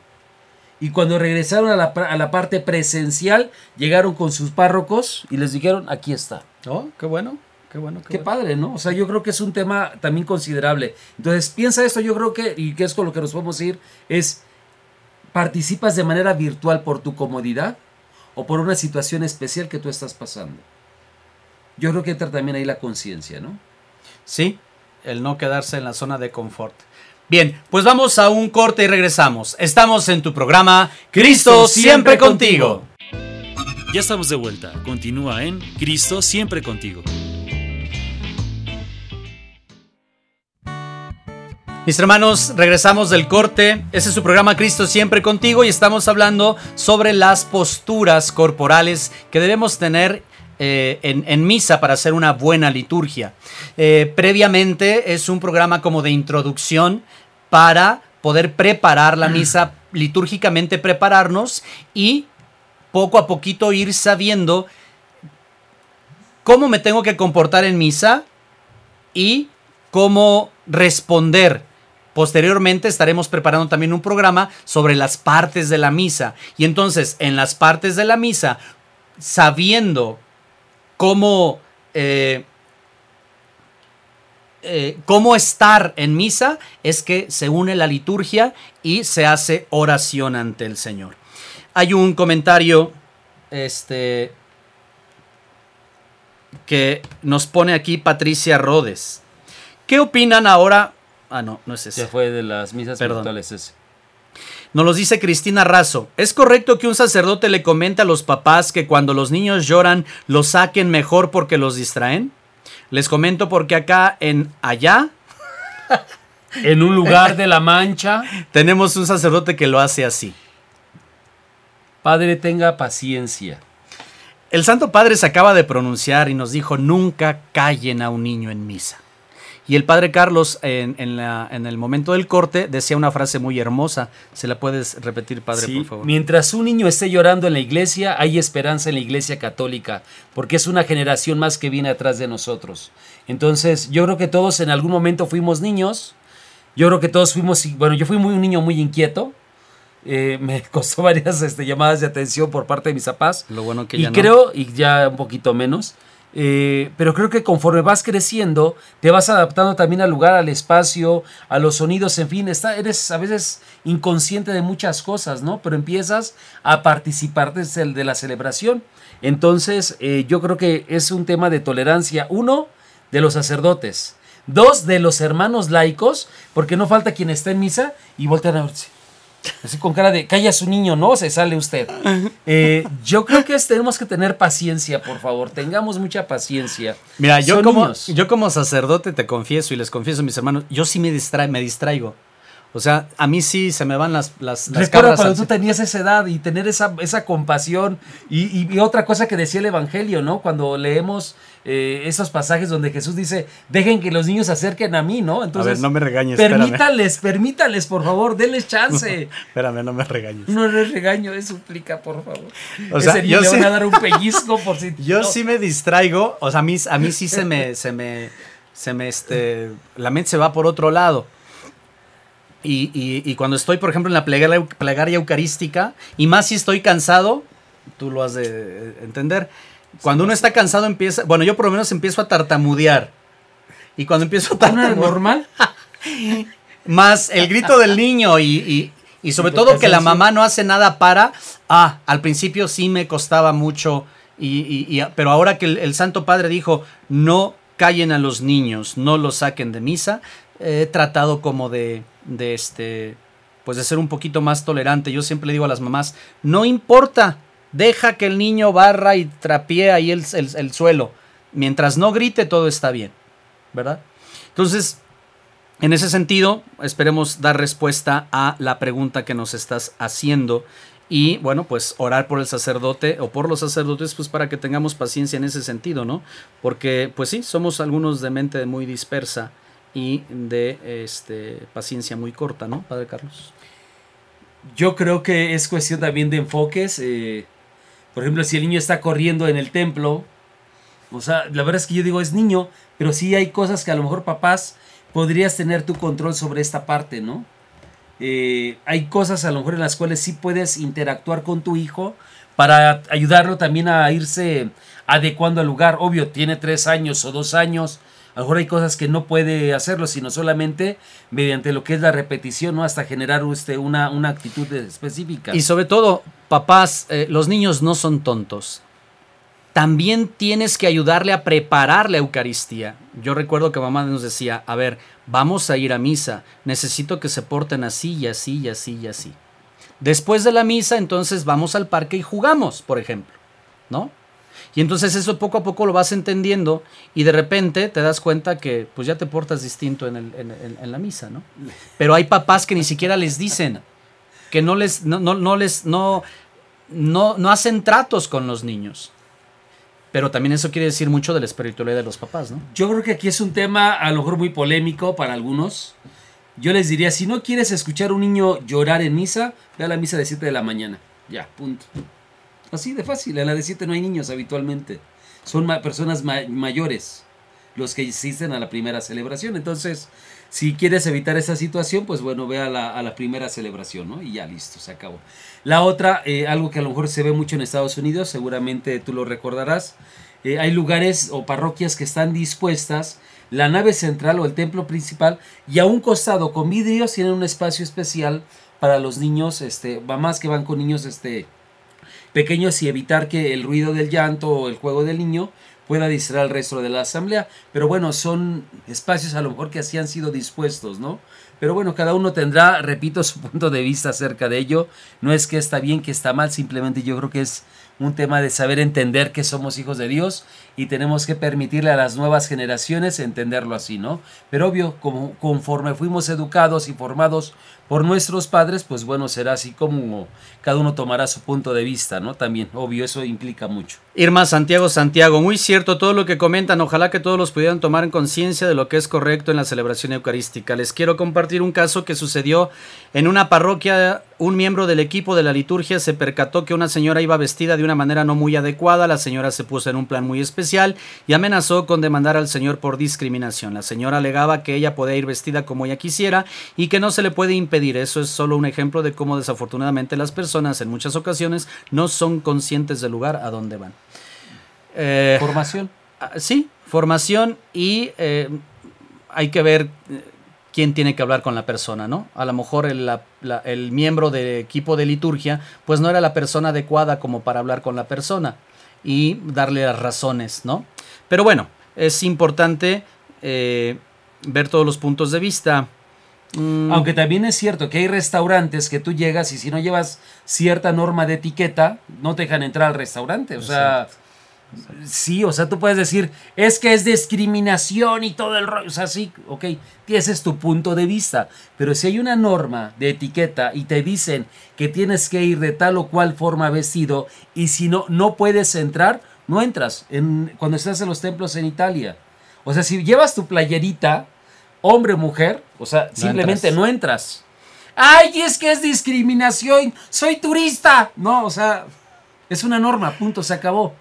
Y cuando regresaron a la, a la parte presencial, llegaron con sus párrocos y les dijeron, aquí está. Oh, qué bueno. Qué bueno. Qué, padre, ¿no? O sea, yo creo que es un tema también considerable. Entonces, piensa esto, yo creo que, y que es con lo que nos podemos ir, es, ¿participas de manera virtual por tu comodidad o por una situación especial que tú estás pasando? Yo creo que entra también ahí la conciencia, ¿no? Sí, el no quedarse en la zona de confort. Bien, pues vamos a un corte y regresamos. Estamos en tu programa Cristo siempre contigo. Ya estamos de vuelta. Continúa en Cristo siempre contigo. Mis hermanos, regresamos del corte. Este es su programa Cristo siempre contigo y estamos hablando sobre las posturas corporales que debemos tener eh, en, misa para hacer una buena liturgia. Eh, previamente es un programa como de introducción para poder preparar la misa, litúrgicamente prepararnos y poco a poquito ir sabiendo cómo me tengo que comportar en misa y cómo responder Posteriormente estaremos preparando también un programa sobre las partes de la misa. Y entonces, en las partes de la misa, sabiendo cómo, eh, eh, cómo estar en misa, es que se une la liturgia y se hace oración ante el Señor. Hay un comentario este, que nos pone aquí Patricia Rodes. ¿Qué opinan ahora Ah, no, no es ese. Se fue de las misas Perdón. virtuales ese. Nos lo dice Cristina Razo. ¿Es correcto que un sacerdote le comente a los papás que cuando los niños lloran los saquen mejor porque los distraen? Les comento porque acá en allá *laughs* en un lugar de la Mancha tenemos un sacerdote que lo hace así. Padre, tenga paciencia. El Santo Padre se acaba de pronunciar y nos dijo, nunca callen a un niño en misa. Y el padre Carlos, en, el momento del corte, decía una frase muy hermosa. ¿Se la puedes repetir, padre, por favor? Mientras un niño esté llorando en la iglesia, hay esperanza en la iglesia católica, porque es una generación más que viene atrás de nosotros. Entonces, yo creo que todos en algún momento fuimos niños. Yo creo que todos fuimos, bueno, yo fui muy un niño muy inquieto. Eh, me *laughs* costó varias este, llamadas de atención por parte de mis papás. Lo bueno que y ya creo, y ya un poquito menos, eh, pero creo que conforme vas creciendo, te vas adaptando también al lugar, al espacio, a los sonidos, en fin, está, eres a veces inconsciente de muchas cosas, ¿no? Pero empiezas a participar de la celebración. Entonces, eh, yo creo que es un tema de tolerancia, uno, de los sacerdotes, dos, de los hermanos laicos, porque no falta quien esté en misa y voltean a verse Así con cara de, calla su niño, no, se sale usted. Eh, yo creo que tenemos que tener paciencia, por favor, tengamos mucha paciencia. Mira, yo como, yo como sacerdote te confieso y les confieso a mis hermanos, yo sí me, me distraigo. O sea, a mí sí se me van las, las, las Recuerdo cuando tú tenías esa edad y tener esa, esa compasión y, y, otra cosa que decía el Evangelio, ¿no? Cuando leemos eh, esos pasajes donde Jesús dice, dejen que los niños se acerquen a mí, ¿no? Entonces, a ver, no me regañes. Permítales, permítales, por favor, denles chance. *laughs* espérame, no me regañes. No les regaño, es suplica, por favor. O sea, yo le van a dar un pellizco por si. *laughs* Yo sí me distraigo, o sea, a mí, a mí sí se me, se me, se me, este, la mente se va por otro lado. Y, y, cuando estoy, por ejemplo, en la plegaria, plegaria eucarística, y más si estoy cansado, tú lo has de entender, cuando uno está cansado empieza, bueno, yo por lo menos empiezo a tartamudear. Y cuando empiezo a tartamudear... normal? *laughs* más el grito del niño y, y, sobre todo que la mamá no hace nada para... Ah, al principio sí me costaba mucho, y, pero ahora que el, Santo Padre dijo, no callen a los niños, no los saquen de misa, he tratado como de, de este, pues de ser un poquito más tolerante. Yo siempre le digo a las mamás, no importa, Deja que el niño barra y trapee ahí el, suelo. Mientras no grite, todo está bien. ¿Verdad? Entonces, en ese sentido, esperemos dar respuesta a la pregunta que nos estás haciendo. Y bueno, pues orar por el sacerdote o por los sacerdotes, pues para que tengamos paciencia en ese sentido, ¿no? Porque, pues sí, somos algunos de mente muy dispersa y de este, paciencia muy corta, ¿no, Padre Carlos? Yo creo que es cuestión también de enfoques. Eh, por ejemplo, si el niño está corriendo en el templo, o sea, la verdad es que yo digo es niño, pero sí hay cosas que a lo mejor papás podrías tener tu control sobre esta parte, ¿no? eh, hay cosas a lo mejor en las cuales sí puedes interactuar con tu hijo para ayudarlo también a irse adecuando al lugar. Obvio, tiene tres años o dos años. A lo mejor hay cosas que no puede hacerlo, sino solamente mediante lo que es la repetición, ¿no? Hasta generar usted una, una actitud específica. Y sobre todo, papás, eh, los niños no son tontos. También tienes que ayudarle a preparar la Eucaristía. Yo recuerdo que mamá nos decía, a ver, vamos a ir a misa, necesito que se porten así y así y así y así. Después de la misa, entonces vamos al parque y jugamos, por ejemplo, ¿no? Y entonces eso poco a poco lo vas entendiendo y de repente te das cuenta que pues ya te portas distinto en, la misa, ¿no? Pero hay papás que ni siquiera les dicen, que no les, no, no, no les, no, no, no hacen tratos con los niños. Pero también eso quiere decir mucho de la espiritualidad de los papás, ¿no? Yo creo que aquí es un tema a lo mejor muy polémico para algunos. Yo les diría, si no quieres escuchar a un niño llorar en misa, ve a la misa de 7 de la mañana. Ya, punto. Así de fácil, en la de 7 no hay niños habitualmente. Son personas ma- mayores los que asisten a la primera celebración. Entonces, si quieres evitar esa situación, pues bueno, ve a la, a la primera celebración, ¿no? Y ya listo, se acabó. La otra, eh, algo que a lo mejor se ve mucho en Estados Unidos, seguramente tú lo recordarás, eh, hay lugares o parroquias que están dispuestas, la nave central o el templo principal, y a un costado con vidrios tienen un espacio especial para los niños, este, mamás que van con niños este, pequeños y evitar que el ruido del llanto o el juego del niño pueda distraer al resto de la asamblea. Pero bueno, son espacios a lo mejor que así han sido dispuestos, ¿no? Pero bueno, cada uno tendrá, repito, *laughs* su punto de vista acerca de ello. No es que está bien, que está mal, simplemente yo creo que es un tema de saber entender que somos hijos de Dios y tenemos que permitirle a las nuevas generaciones entenderlo así, ¿no? Pero obvio, como conforme fuimos educados y formados por nuestros padres, pues bueno, será así como cada uno tomará su punto de vista, ¿no? También, obvio, eso implica mucho. Irma Santiago Santiago, muy cierto todo lo que comentan, ojalá que todos los pudieran tomar en conciencia de lo que es correcto en la celebración eucarística. Les quiero compartir un caso que sucedió en una parroquia, un miembro del equipo de la liturgia se percató que una señora iba vestida de una manera no muy adecuada, la señora se puso en un plan muy especial y amenazó con demandar al señor por discriminación. La señora alegaba que ella podía ir vestida como ella quisiera y que no se le puede impedir. Eso es solo un ejemplo de cómo desafortunadamente las personas en muchas ocasiones no son conscientes del lugar a donde van. Eh, Formación. ah, sí, formación y eh, hay que ver eh, quién tiene que hablar con la persona, ¿no? A lo mejor el, la- la- el miembro del equipo de liturgia, pues no era la persona adecuada como para hablar con la persona y darle las razones, ¿no? Pero bueno, es importante eh, ver todos los puntos de vista. Mm, Aunque también es cierto que hay restaurantes que tú llegas y si no llevas cierta norma de etiqueta, no te dejan entrar al restaurante. O sea, sí, o sea, tú puedes decir, es que es discriminación y todo el rollo. O sea, sí, ok, ese es tu punto de vista. Pero si hay una norma de etiqueta y te dicen que tienes que ir de tal o cual forma vestido y si no, no puedes entrar, no entras en, cuando estás en los templos en Italia. O sea, si llevas tu playerita, hombre o mujer, o sea, simplemente entras. no entras. Ay, es que es discriminación, soy turista. No, o sea, es una norma, punto, se acabó.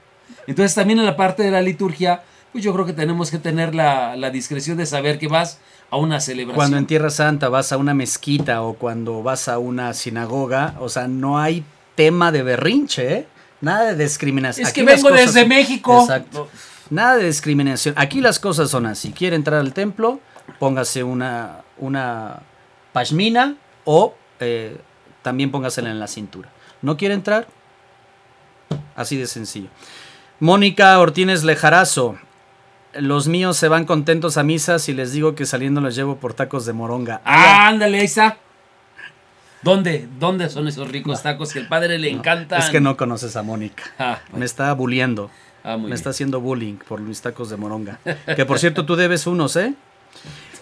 Entonces también en la parte de la liturgia, pues yo creo que tenemos que tener la, la discreción de saber que vas a una celebración. Cuando en Tierra Santa vas a una mezquita o cuando vas a una sinagoga, o sea, no hay tema de berrinche, ¿eh? Nada de discriminación. es que Aquí vengo cosas- desde México. Exacto. Nada de discriminación. Aquí las cosas son así. Quiere entrar al templo, póngase una, una pashmina o eh, también póngasela en la cintura. ¿No quiere entrar? Así de sencillo. Mónica Ortínez Lejarazo. Los míos se van contentos a misa si les digo que saliendo los llevo por tacos de moronga. Ah, ándale, está. ¿Dónde? ¿Dónde son esos ricos tacos que al padre le encantan? Es que no conoces a Mónica. Ah, Me está bulleando. ah, Me bien. está haciendo bullying por mis tacos de moronga. Que por cierto, tú debes unos, ¿eh?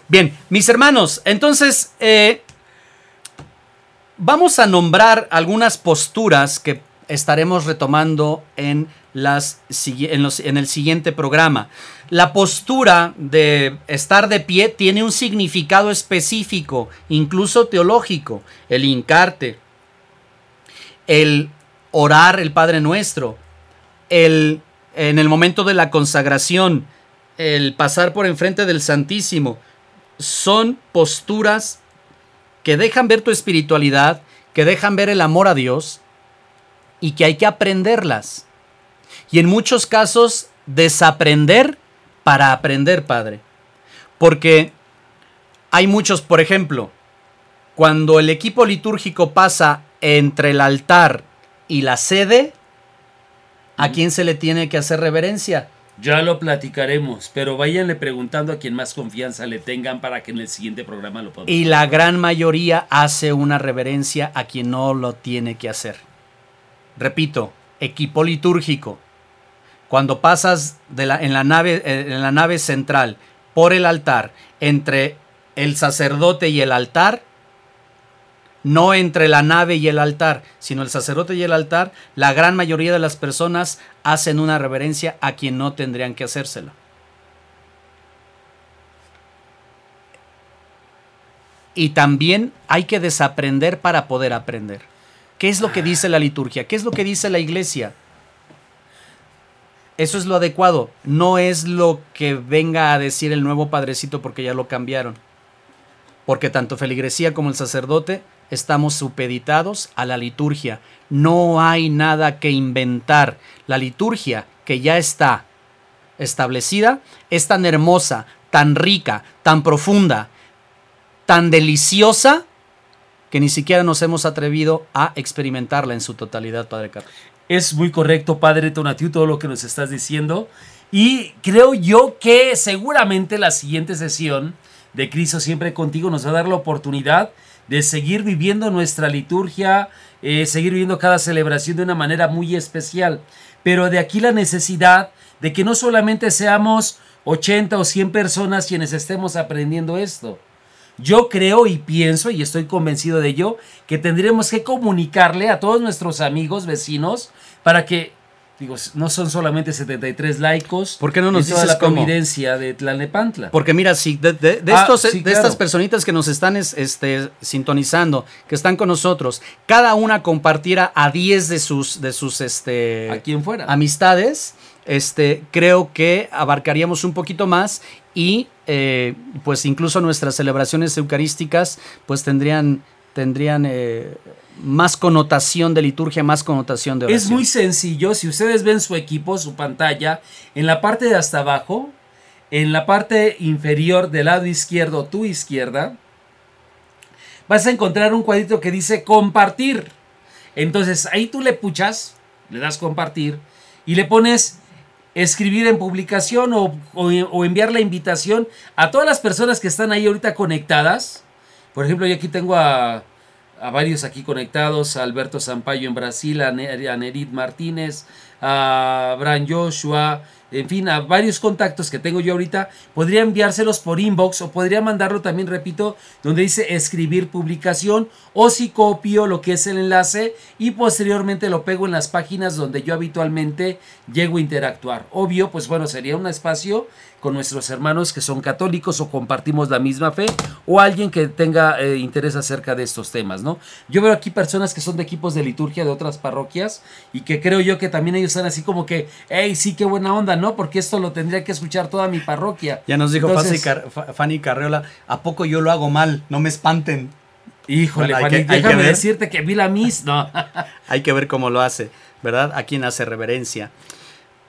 Bien, mis hermanos, entonces eh, vamos a nombrar algunas posturas que estaremos retomando en, las, en el siguiente programa. La postura de estar de pie tiene un significado específico, incluso teológico. El hincarte, el orar el Padre Nuestro, el, en el momento de la consagración, el pasar por enfrente del Santísimo, son posturas que dejan ver tu espiritualidad, que dejan ver el amor a Dios y que hay que aprenderlas. Y en muchos casos desaprender para aprender, Padre. Porque hay muchos, por ejemplo, cuando el equipo litúrgico pasa entre el altar y la sede, ¿a quién se le tiene que hacer reverencia? Ya lo platicaremos, pero váyanle preguntando a quien más confianza le tengan para que en el siguiente programa lo podamos. Y la gran mayoría hace una reverencia a quien no lo tiene que hacer. Repito, equipo litúrgico. Cuando pasas de la, en, la nave, eh, en la nave central por el altar, entre el sacerdote y el altar, no entre la nave y el altar, sino el sacerdote y el altar, la gran mayoría de las personas hacen una reverencia a quien no tendrían que hacérsela. Y también hay que desaprender para poder aprender. ¿Qué es lo que dice la liturgia? ¿Qué es lo que dice la iglesia? Eso es lo adecuado. No es lo que venga a decir el nuevo padrecito porque ya lo cambiaron. Porque tanto feligresía como el sacerdote estamos supeditados a la liturgia. No hay nada que inventar. La liturgia que ya está establecida es tan hermosa, tan rica, tan profunda, tan deliciosa, que ni siquiera nos hemos atrevido a experimentarla en su totalidad, Padre Carlos. Es muy correcto, Padre Tonatiu, todo lo que nos estás diciendo. Y creo yo que seguramente la siguiente sesión de Cristo siempre contigo nos va a dar la oportunidad de seguir viviendo nuestra liturgia, eh, seguir viviendo cada celebración de una manera muy especial. Pero de aquí la necesidad de que no solamente seamos 80 o 100 personas quienes estemos aprendiendo esto. Yo creo y pienso, y estoy convencido de ello, que tendremos que comunicarle a todos nuestros amigos, vecinos, para que Digo, no son solamente 73 laicos. ¿Por qué no nos dices la cómo? convivencia de Tlalnepantla? Porque mira, si de, de- de Ah, estos, sí, de claro. estas personitas que nos están es- este, sintonizando, que están con nosotros, cada una compartiera a 10 de sus, de sus este, A quien fuera. amistades, este, creo que abarcaríamos un poquito más y eh, pues incluso nuestras celebraciones eucarísticas pues tendrían, tendrían eh, más connotación de liturgia, más connotación de oración. Es muy sencillo. Si ustedes ven su equipo, su pantalla, en la parte de hasta abajo, en la parte inferior del lado izquierdo, tu izquierda, vas a encontrar un cuadrito que dice compartir. Entonces ahí tú le puchas, le das compartir y le pones escribir en publicación o, o- o enviar la invitación a todas las personas que están ahí ahorita conectadas. Por ejemplo, yo aquí tengo a, a varios aquí conectados, a Alberto Sampaio en Brasil, a, Ne- a Nerit Martínez, a Bran Joshua, en fin, a varios contactos que tengo yo ahorita, podría enviárselos por inbox o podría mandarlo también, repito, donde dice escribir publicación o si copio lo que es el enlace y posteriormente lo pego en las páginas donde yo habitualmente llego a interactuar. Obvio, pues bueno, sería un espacio con nuestros hermanos que son católicos o compartimos la misma fe o alguien que tenga eh, interés acerca de estos temas, ¿no? Yo veo aquí personas que son de equipos de liturgia de otras parroquias y que creo yo que también ellos están así como que, hey, sí, qué buena onda, ¿no? Porque esto lo tendría que escuchar toda mi parroquia. Ya nos dijo Entonces, Fanny, Car- Fa- Fanny Carreola, ¿a poco yo lo hago mal? No me espanten. Híjole, Bueno, hay Fanny, que- hay que déjame ver. decirte que vi la mis, no. *laughs* Hay que ver cómo lo hace, ¿verdad? A quién hace reverencia.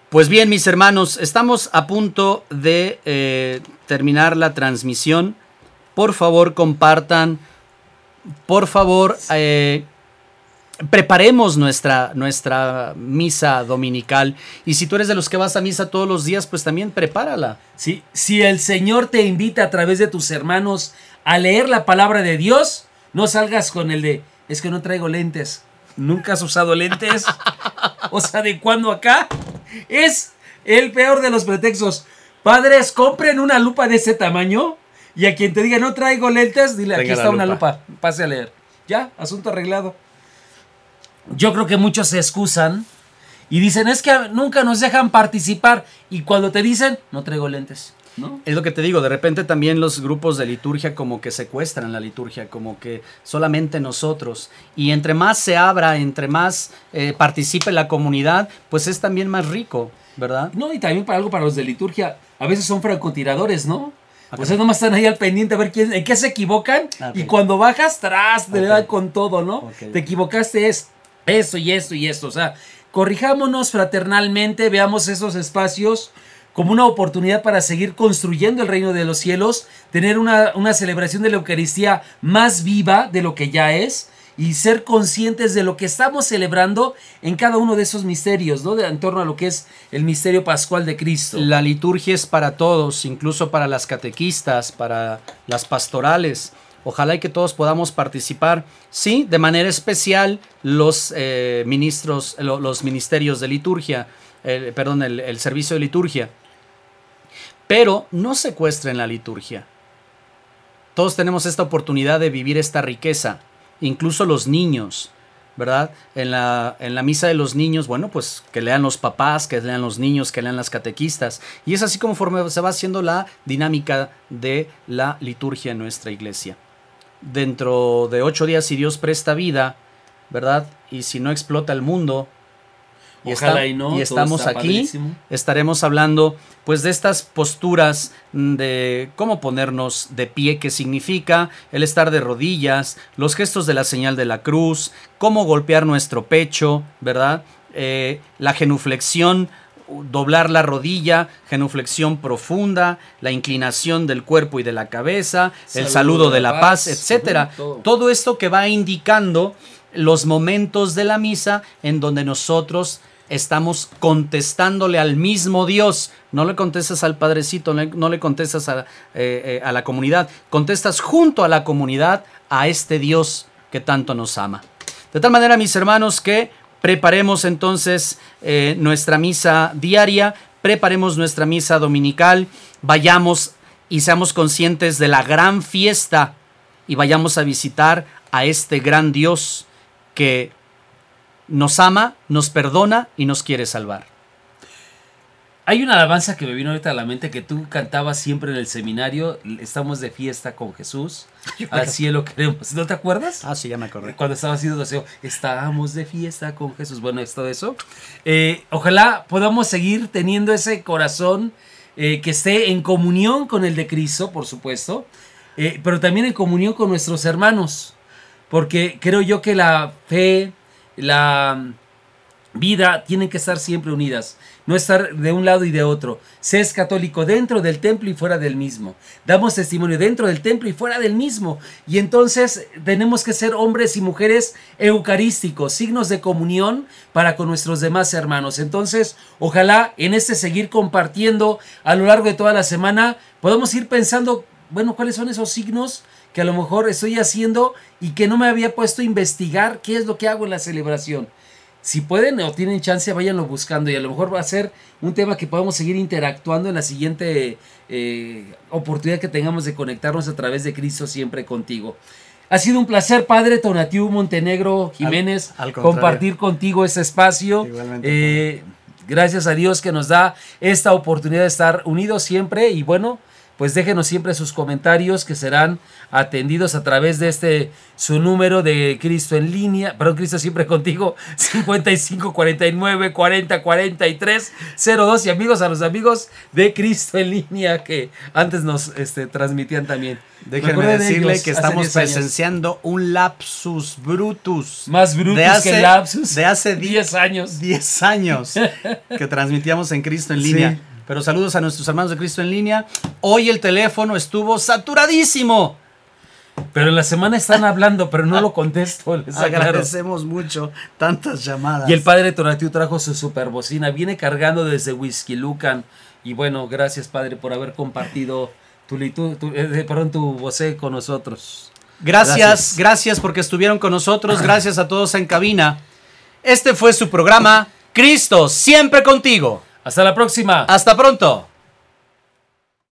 Pues bien, mis hermanos, estamos a punto de eh, terminar la transmisión. Por favor, compartan. Por favor, eh, preparemos nuestra, nuestra misa dominical. Y si tú eres de los que vas a misa todos los días, pues también prepárala. Si, si el Señor te invita a través de tus hermanos a leer la palabra de Dios, no salgas con el de, es que no traigo lentes. ¿Nunca has usado lentes? *laughs* o sea, ¿de cuándo acá? Es el peor de los pretextos. Padres, compren una lupa de ese tamaño y a quien te diga no traigo lentes, dile, aquí Tenga está una lupa, pase a leer. Ya, asunto arreglado. Yo creo que muchos se excusan y dicen, es que nunca nos dejan participar. Y cuando te dicen, no traigo lentes. ¿No? Es lo que te digo, de repente también los grupos de liturgia como que secuestran la liturgia, como que solamente nosotros. Y entre más se abra, entre más eh, participe la comunidad, pues es también más rico, ¿verdad? No, y también para algo para los de liturgia. A veces son francotiradores, ¿no? Pues ellos nomás están ahí al pendiente a ver quién, en qué se equivocan. Ah. Y cuando bajas, tras, te Ok. dan con todo, ¿no? Te equivocaste es esto y esto y esto. O sea, corrijámonos fraternalmente, veamos esos espacios como una oportunidad para seguir construyendo el reino de los cielos, tener una, una celebración de la Eucaristía más viva de lo que ya es y ser conscientes de lo que estamos celebrando en cada uno de esos misterios, ¿no? De, en torno a lo que es el misterio pascual de Cristo. La liturgia es para todos, incluso para las catequistas, para las pastorales. Ojalá y que todos podamos participar, sí, de manera especial los eh, ministros, lo- los ministerios de liturgia, perdón, el servicio de liturgia. Pero no secuestren la liturgia. Todos tenemos esta oportunidad de vivir esta riqueza, incluso los niños, ¿verdad? En la, en la misa de los niños, bueno, pues que lean los papás, que lean los niños, que lean las catequistas. Y es así conforme se va haciendo la dinámica de la liturgia en nuestra iglesia. Dentro de ocho días, si Dios presta vida, ¿verdad? Y si no explota el mundo, y, Ojalá está- y no, y todo estamos aquí, padrísimo. estaremos hablando pues de estas posturas mm, de cómo ponernos de pie, qué significa el estar de rodillas, los gestos de la señal de la cruz, cómo golpear nuestro pecho, ¿verdad? Eh, la genuflexión, doblar la rodilla, genuflexión profunda, la inclinación del cuerpo y de la cabeza, el saludo de la paz, etcétera. Todo esto que va indicando los momentos de la misa en donde nosotros estamos contestándole al mismo Dios. No le contestas al Padrecito, no le, contestas a, eh, eh, a la comunidad, contestas junto a la comunidad a este Dios que tanto nos ama. De tal manera, mis hermanos, que preparemos entonces eh, nuestra misa diaria, preparemos nuestra misa dominical, vayamos y seamos conscientes de la gran fiesta y vayamos a visitar a este gran Dios que nos ama, nos perdona y nos quiere salvar. Hay una alabanza que me vino ahorita a la mente que tú cantabas siempre en el seminario. Estamos de fiesta con Jesús. *laughs* Al cielo queremos. ¿No te acuerdas? Ah, sí, ya me acordé. Cuando estaba haciendo deseo, estamos de fiesta con Jesús. Bueno, es todo eso. Eh, ojalá podamos seguir teniendo ese corazón eh, que esté en comunión con el de Cristo, por supuesto, eh, pero también en comunión con nuestros hermanos. Porque creo yo que la fe, la vida tienen que estar siempre unidas, no estar de un lado y de otro. Se es católico dentro del templo y fuera del mismo. Damos testimonio dentro del templo y fuera del mismo. Y entonces tenemos que ser hombres y mujeres eucarísticos, signos de comunión para con nuestros demás hermanos. Entonces, ojalá en este seguir compartiendo a lo largo de toda la semana, podamos ir pensando, bueno, cuáles son esos signos que a lo mejor estoy haciendo y que no me había puesto a investigar qué es lo que hago en la celebración si pueden o tienen chance, váyanlo buscando y a lo mejor va a ser un tema que podamos seguir interactuando en la siguiente eh, oportunidad que tengamos de conectarnos a través de Cristo siempre contigo. Ha sido un placer, Padre Tonatiu Montenegro Jiménez, al compartir contigo este espacio. Igualmente, Eh, gracias a Dios que nos da esta oportunidad de estar unidos siempre y bueno, pues déjenos siempre sus comentarios que serán atendidos a través de este su número de Cristo en línea, perdón, Cristo siempre contigo, 55 49 40 43 02 y amigos a los amigos de Cristo en línea que antes nos este, transmitían también. Me Déjenme de decirle que estamos 10 años. presenciando un lapsus brutus. Más brutos de hace, que lapsus. De hace 10 años. 10 años *laughs* que transmitíamos en Cristo en Sí. Pero saludos a nuestros hermanos de Cristo en línea. Hoy el teléfono estuvo saturadísimo. Pero en la semana están hablando, pero no lo contesto. les. Agradecemos mucho tantas llamadas. Y el padre Tonatiu trajo su superbocina, viene cargando desde Whisky Lucan. Y bueno, gracias padre por haber compartido tu, litu- tu- eh, perdón, tu vocé con nosotros. Gracias, Gracias. gracias porque estuvieron con nosotros. Gracias a todos en cabina. Este fue su programa Cristo, siempre contigo. Hasta la próxima. Hasta pronto.